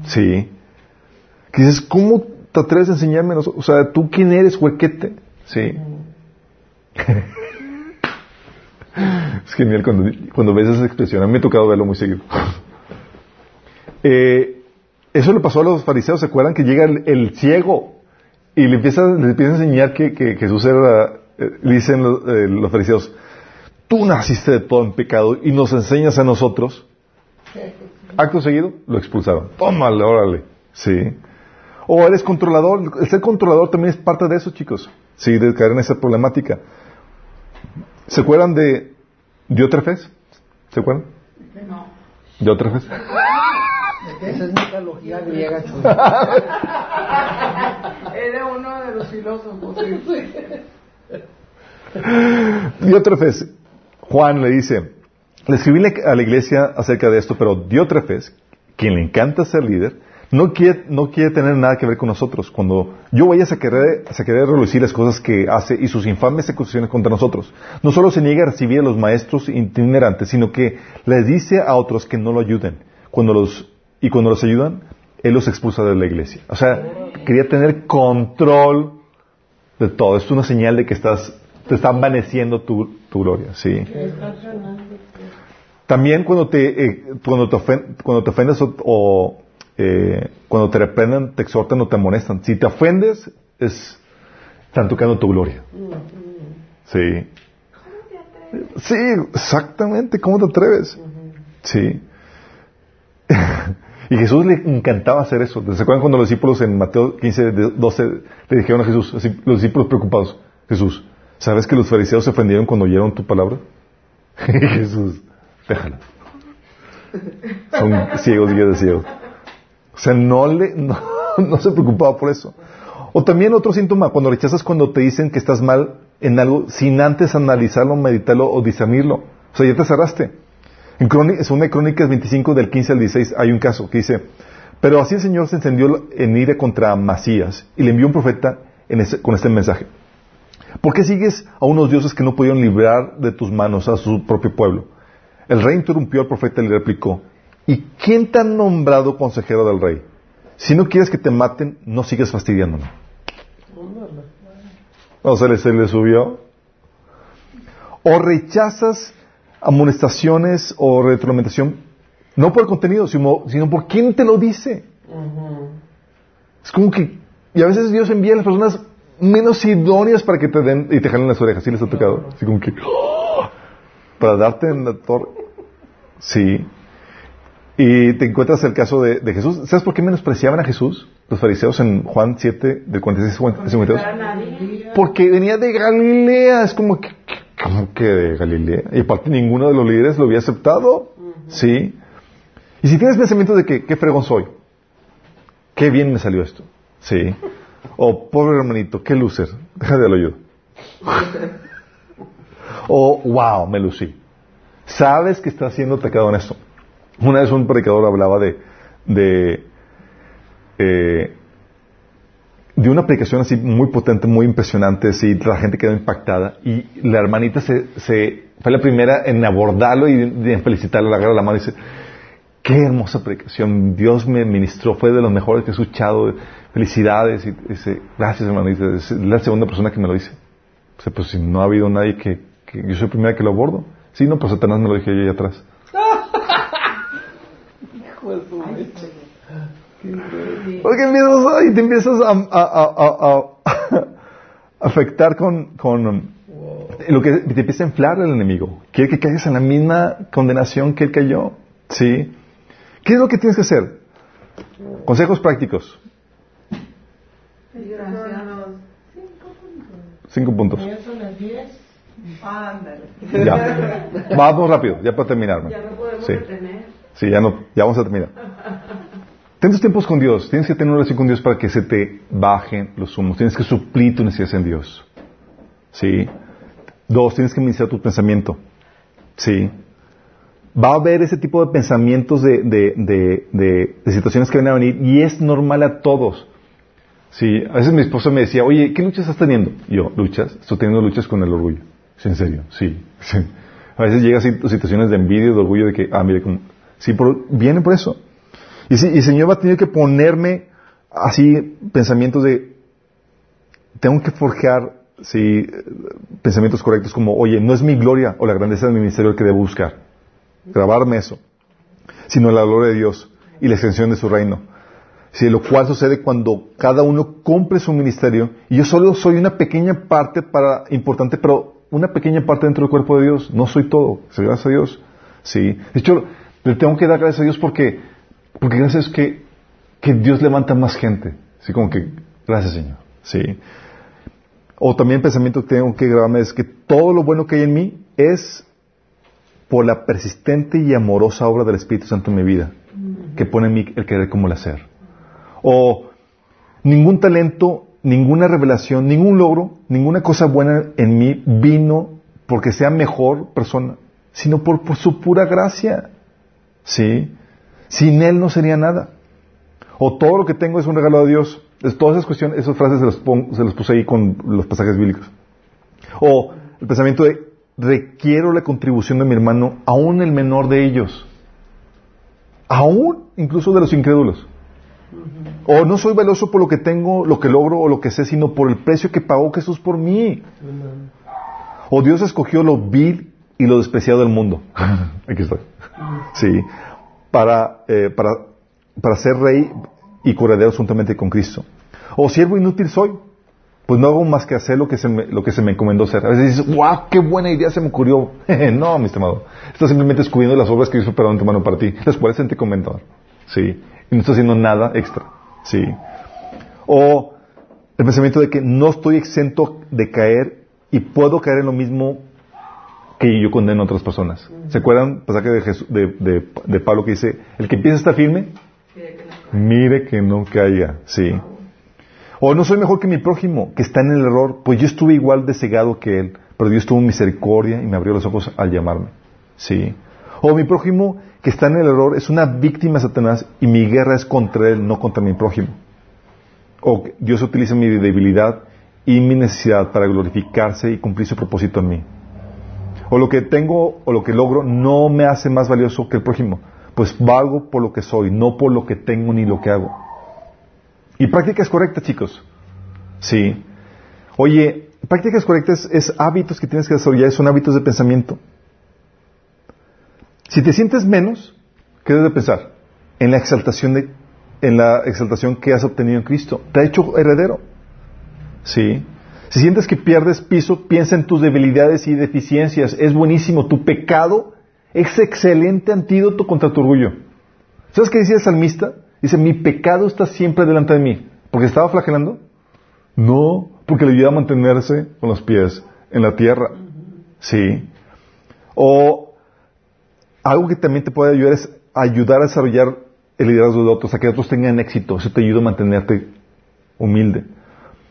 Sí. Que dices, ¿cómo te atreves a enseñarme? O sea, ¿tú quién eres, huequete? Sí. [LAUGHS] es genial cuando, cuando ves esa expresión. A mí me ha tocado verlo muy seguido. [LAUGHS] Eh, eso le pasó a los fariseos, ¿se acuerdan? Que llega el, ciego y le empieza, le empieza a enseñar que, que Jesús era, eh, dicen los, eh, los fariseos, tú naciste de todo en pecado y nos enseñas a nosotros. Acto seguido, lo expulsaron. Tómale, órale. Sí. O eres controlador. El ser controlador también es parte de eso, chicos. Sí, de caer en esa problemática. ¿Se acuerdan de Diótrefes? ¿Se acuerdan? No. Diótrefes. Esa es mitología griega. [LAUGHS] Era uno de los filósofos. Diótrefes, Juan le dice, le escribí a la iglesia acerca de esto, pero Diótrefes, quien le encanta ser líder, no quiere, no quiere tener nada que ver con nosotros. Cuando yo vaya a querer, a querer relucir las cosas que hace y sus infames acusaciones contra nosotros, no solo se niega a recibir a los maestros itinerantes, sino que les dice a otros que no lo ayuden. Cuando los, y cuando los ayudan, él los expulsa de la iglesia. O sea, quería tener control de todo. Es una señal de que estás, te está envaneciendo tu, tu gloria, sí. También cuando te, eh, cuando te, cuando te ofendes o, eh, cuando te reprendan, te exhortan o te amonestan. Si te ofendes, es, están tocando tu gloria. Sí. Sí, exactamente. ¿Cómo te atreves? Sí. [LAUGHS] y Jesús le encantaba hacer eso. ¿Se acuerdan cuando los discípulos en Mateo 15, de- 12 le dijeron a Jesús, los discípulos preocupados, Jesús, ¿sabes que los fariseos se ofendieron cuando oyeron tu palabra? [LAUGHS] Jesús, déjalo. Son ciegos, guías de ciegos. O sea, no, le, [LAUGHS] no, se preocupaba por eso. O también otro síntoma, cuando rechazas cuando te dicen que estás mal en algo sin antes analizarlo, meditarlo o discernirlo. O sea, ya te cerraste. En de Crónicas 25 del 15 al 16 hay un caso que dice, pero así el Señor se encendió en ira contra Masías y le envió un profeta con este mensaje. ¿Por qué sigues a unos dioses que no pudieron librar de tus manos a su propio pueblo? El rey interrumpió al profeta y le replicó, ¿y quién te ha nombrado consejero del rey? Si no quieres que te maten, no sigas fastidiándome. O sea, se le subió. O rechazas amonestaciones o retroalimentación, no por el contenido, sino, sino por quién te lo dice. Es como que, y a veces Dios envía a las personas menos idóneas para que te den y te jalen las orejas. ¿Sí les ha tocado? Así como que, ¡oh! para darte en la torre. Sí. Y te encuentras el caso de, de Jesús. ¿Sabes por qué menospreciaban a Jesús? Los fariseos en Juan 7, del 46 al 52. Para nadie. Porque venía de Galilea. Es como que, ¿cómo que de Galilea? Y aparte ninguno de los líderes lo había aceptado. Sí. Y si tienes pensamientos de que, qué fregón soy. Qué bien me salió esto. Sí. O pobre hermanito, qué loser. Déjame lo ayudo. [LAUGHS] o wow, me lucí. Sabes que estás siendo atacado en esto. Una vez un predicador hablaba de, de, eh, de una aplicación así muy potente, muy impresionante, sí, la gente quedó impactada y la hermanita se, se fue la primera en abordarlo y en felicitarlo, le agarra la mano y dice, qué hermosa predicación, Dios me ministró, fue de los mejores que he escuchado, felicidades, y dice, gracias dice, es la segunda persona que me lo dice. Pues si no ha habido nadie que, que yo soy la primera que lo abordo. Sí, no, pues Satanás me lo dije yo allá atrás. Leche. Porque empiezas a- y te empiezas a, a- a- a- a- [LAUGHS] afectar con, con um, lo que te empieza a inflar el enemigo. Quiere que caigas en la misma condenación que él cayó. ¿Sí? ¿Qué es lo que tienes que hacer? Consejos prácticos. Gracias. Cinco puntos. Ya son las 10. Ándale. Ya. [LAUGHS] Vamos rápido, ya para terminar. Ya no podemos Sí. detener. Sí, ya no, ya vamos a terminar. Ten tus tiempos con Dios. Tienes que tener una relación con Dios para que se te bajen los humos. Tienes que suplir tu necesidad en Dios. Sí. Dos, tienes que administrar tu pensamiento. Sí. Va a haber ese tipo de pensamientos de, de, de, de- situaciones que van a venir y es normal a todos. Sí. A veces mi esposa me decía, oye, ¿qué luchas estás teniendo? Yo, luchas. Estoy teniendo luchas con el orgullo. Sí, en serio. Sí. A veces llega así situaciones de envidia y de orgullo de que, ah, mire, como, sí, por, viene por eso. Y, sí, y el Señor va a tener que ponerme así pensamientos de, tengo que forjar, sí, pensamientos correctos como, oye, no es mi gloria o la grandeza de mi ministerio el que debo buscar, grabarme eso, sino la gloria de Dios y la extensión de su reino. Sí, lo cual sucede cuando cada uno cumple su ministerio y yo solo soy una pequeña parte para, importante, pero una pequeña parte dentro del cuerpo de Dios. No soy todo. Gracias a Dios. Sí. De hecho, le tengo que dar gracias a Dios porque, porque gracias que, que Dios levanta más gente. Así como que, gracias Señor. Sí. O también el pensamiento que tengo que grabarme es que todo lo bueno que hay en mí es por la persistente y amorosa obra del Espíritu Santo en mi vida, que pone en mí el querer como el hacer. O ningún talento, ninguna revelación, ningún logro, ninguna cosa buena en mí vino porque sea mejor persona, sino por, por su pura gracia. ¿Sí? Sin Él no sería nada. O todo lo que tengo es un regalo de Dios. Es- todas esas cuestiones, esas frases se las, pon- se las puse ahí con los pasajes bíblicos. O el pensamiento de requiero la contribución de mi hermano, aún el menor de ellos. Aún incluso de los incrédulos. O no soy valioso por lo que tengo, lo que logro o lo que sé, sino por el precio que pagó Jesús por mí. O Dios escogió lo vil y lo despreciado del mundo. [LAUGHS] Aquí estoy. Sí. Para, eh, para, para ser rey y corredero juntamente con Cristo. O siervo inútil soy. Pues no hago más que hacer lo que se me, lo que se me encomendó hacer. A veces dices, wow, qué buena idea se me ocurrió. [LAUGHS] no, mi estimado. Estás simplemente descubriendo las obras que Dios preparó en tu mano para ti, las cuales se te encomendó. Sí. Y no estás haciendo nada extra. Sí. O el pensamiento de que no estoy exento de caer y puedo caer en lo mismo que yo condeno a otras personas. ¿Se acuerdan pasaje de, Jesús- de, de- de Pablo que dice, el que empieza a estar firme, mire que no caiga? Sí. O no soy mejor que mi prójimo, que está en el error, pues yo estuve igual de cegado que él, pero Dios tuvo misericordia y me abrió los ojos al llamarme. Sí. O mi prójimo que está en el error es una víctima de Satanás y mi guerra es contra él, no contra mi prójimo. O Dios utiliza mi debilidad y mi necesidad para glorificarse y cumplir su propósito en mí. O lo que tengo o lo que logro no me hace más valioso que el prójimo, pues valgo por lo que soy, no por lo que tengo ni lo que hago. Y prácticas correctas, chicos. Sí. Oye, prácticas correctas es hábitos que tienes que desarrollar, son hábitos de pensamiento. Si te sientes menos, ¿qué debes de pensar? En la exaltación de, en la exaltación que has obtenido en Cristo. Te ha hecho heredero. ¿Sí? Si sientes que pierdes piso, piensa en tus debilidades y deficiencias. Es buenísimo. Tu pecado es excelente antídoto contra tu orgullo. ¿Sabes qué decía el salmista? Dice, mi pecado está siempre delante de mí. ¿Porque estaba flagelando? No, porque le ayuda a mantenerse con los pies en la tierra. Sí. O algo que también te puede ayudar es ayudar a desarrollar el liderazgo de otros, a que otros tengan éxito. Eso te ayuda a mantenerte humilde.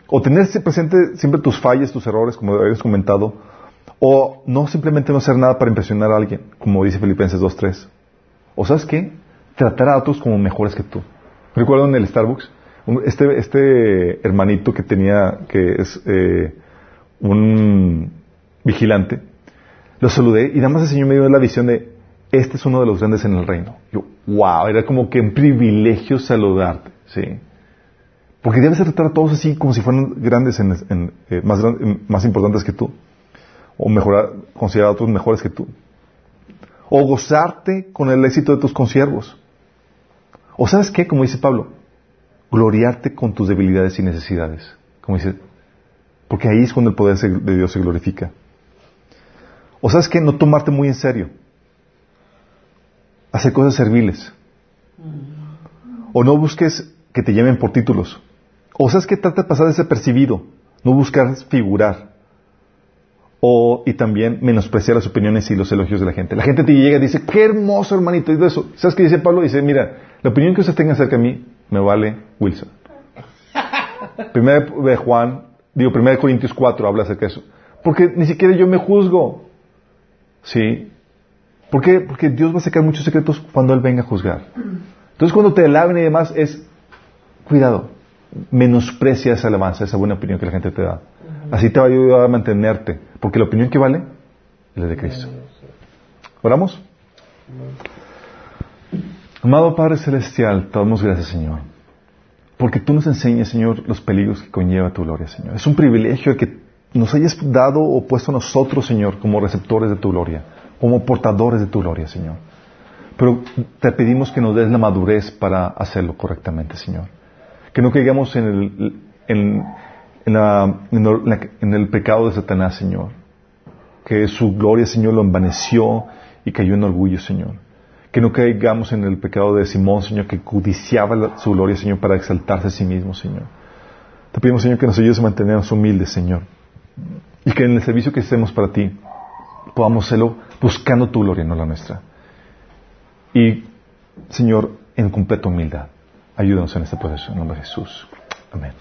O tener presente siempre tus fallas, tus errores, como habías comentado. O no simplemente no hacer nada para impresionar a alguien, como dice Filipenses 2.3. O sabes qué? Tratar a otros como mejores que tú. Recuerdo en el Starbucks, este, este hermanito que tenía, que es eh, un vigilante, lo saludé y nada más el Señor me dio la visión de, este es uno de los grandes en el reino. Yo, wow, era como que un privilegio saludarte, ¿sí? Porque debes tratar a todos así como si fueran grandes, en, eh, más, más importantes que tú. O mejorar, considerar a otros mejores que tú. O gozarte con el éxito de tus consiervos. O sabes qué, como dice Pablo, gloriarte con tus debilidades y necesidades. Como dice, porque ahí es cuando el poder de Dios se glorifica. O sabes qué, no tomarte muy en serio. Hacer cosas serviles. O no busques que te llamen por títulos. O sabes que trata de pasar desapercibido. No buscar figurar. O, y también menospreciar las opiniones y los elogios de la gente. La gente te llega y dice, qué hermoso hermanito. Y eso. ¿Sabes qué dice Pablo? Dice, mira, la opinión que usted tenga acerca de mí me vale Wilson. [LAUGHS] Primera de Juan, digo, Primera de Corintios 4 habla acerca de eso. Porque ni siquiera yo me juzgo. ¿Sí? ¿Por qué? Porque Dios va a sacar muchos secretos cuando Él venga a juzgar. Entonces cuando te alaben y demás es, cuidado, menosprecia esa alabanza, esa buena opinión que la gente te da. Así te va a ayudar a mantenerte. Porque la opinión que vale es la de Cristo. ¿Oramos? Amado Padre Celestial, te damos gracias, Señor. Porque tú nos enseñas, Señor, los peligros que conlleva tu gloria, Señor. Es un privilegio que nos hayas dado o puesto a nosotros, Señor, como receptores de tu gloria, como portadores de tu gloria, Señor. Pero te pedimos que nos des la madurez para hacerlo correctamente, Señor. Que no caigamos en el, en, el pecado de Satanás, Señor. Que su gloria, Señor, lo envaneció y cayó en orgullo, Señor. Que no caigamos en el pecado de Simón, Señor, que codiciaba su gloria, Señor, para exaltarse a sí mismo, Señor. Te pedimos, Señor, que nos ayudes a mantenernos humildes, Señor. Y que en el servicio que hacemos para ti podamos hacerlo buscando tu gloria, no la nuestra. Y, Señor, en completa humildad, ayúdanos en este proceso. En nombre de Jesús. Amén.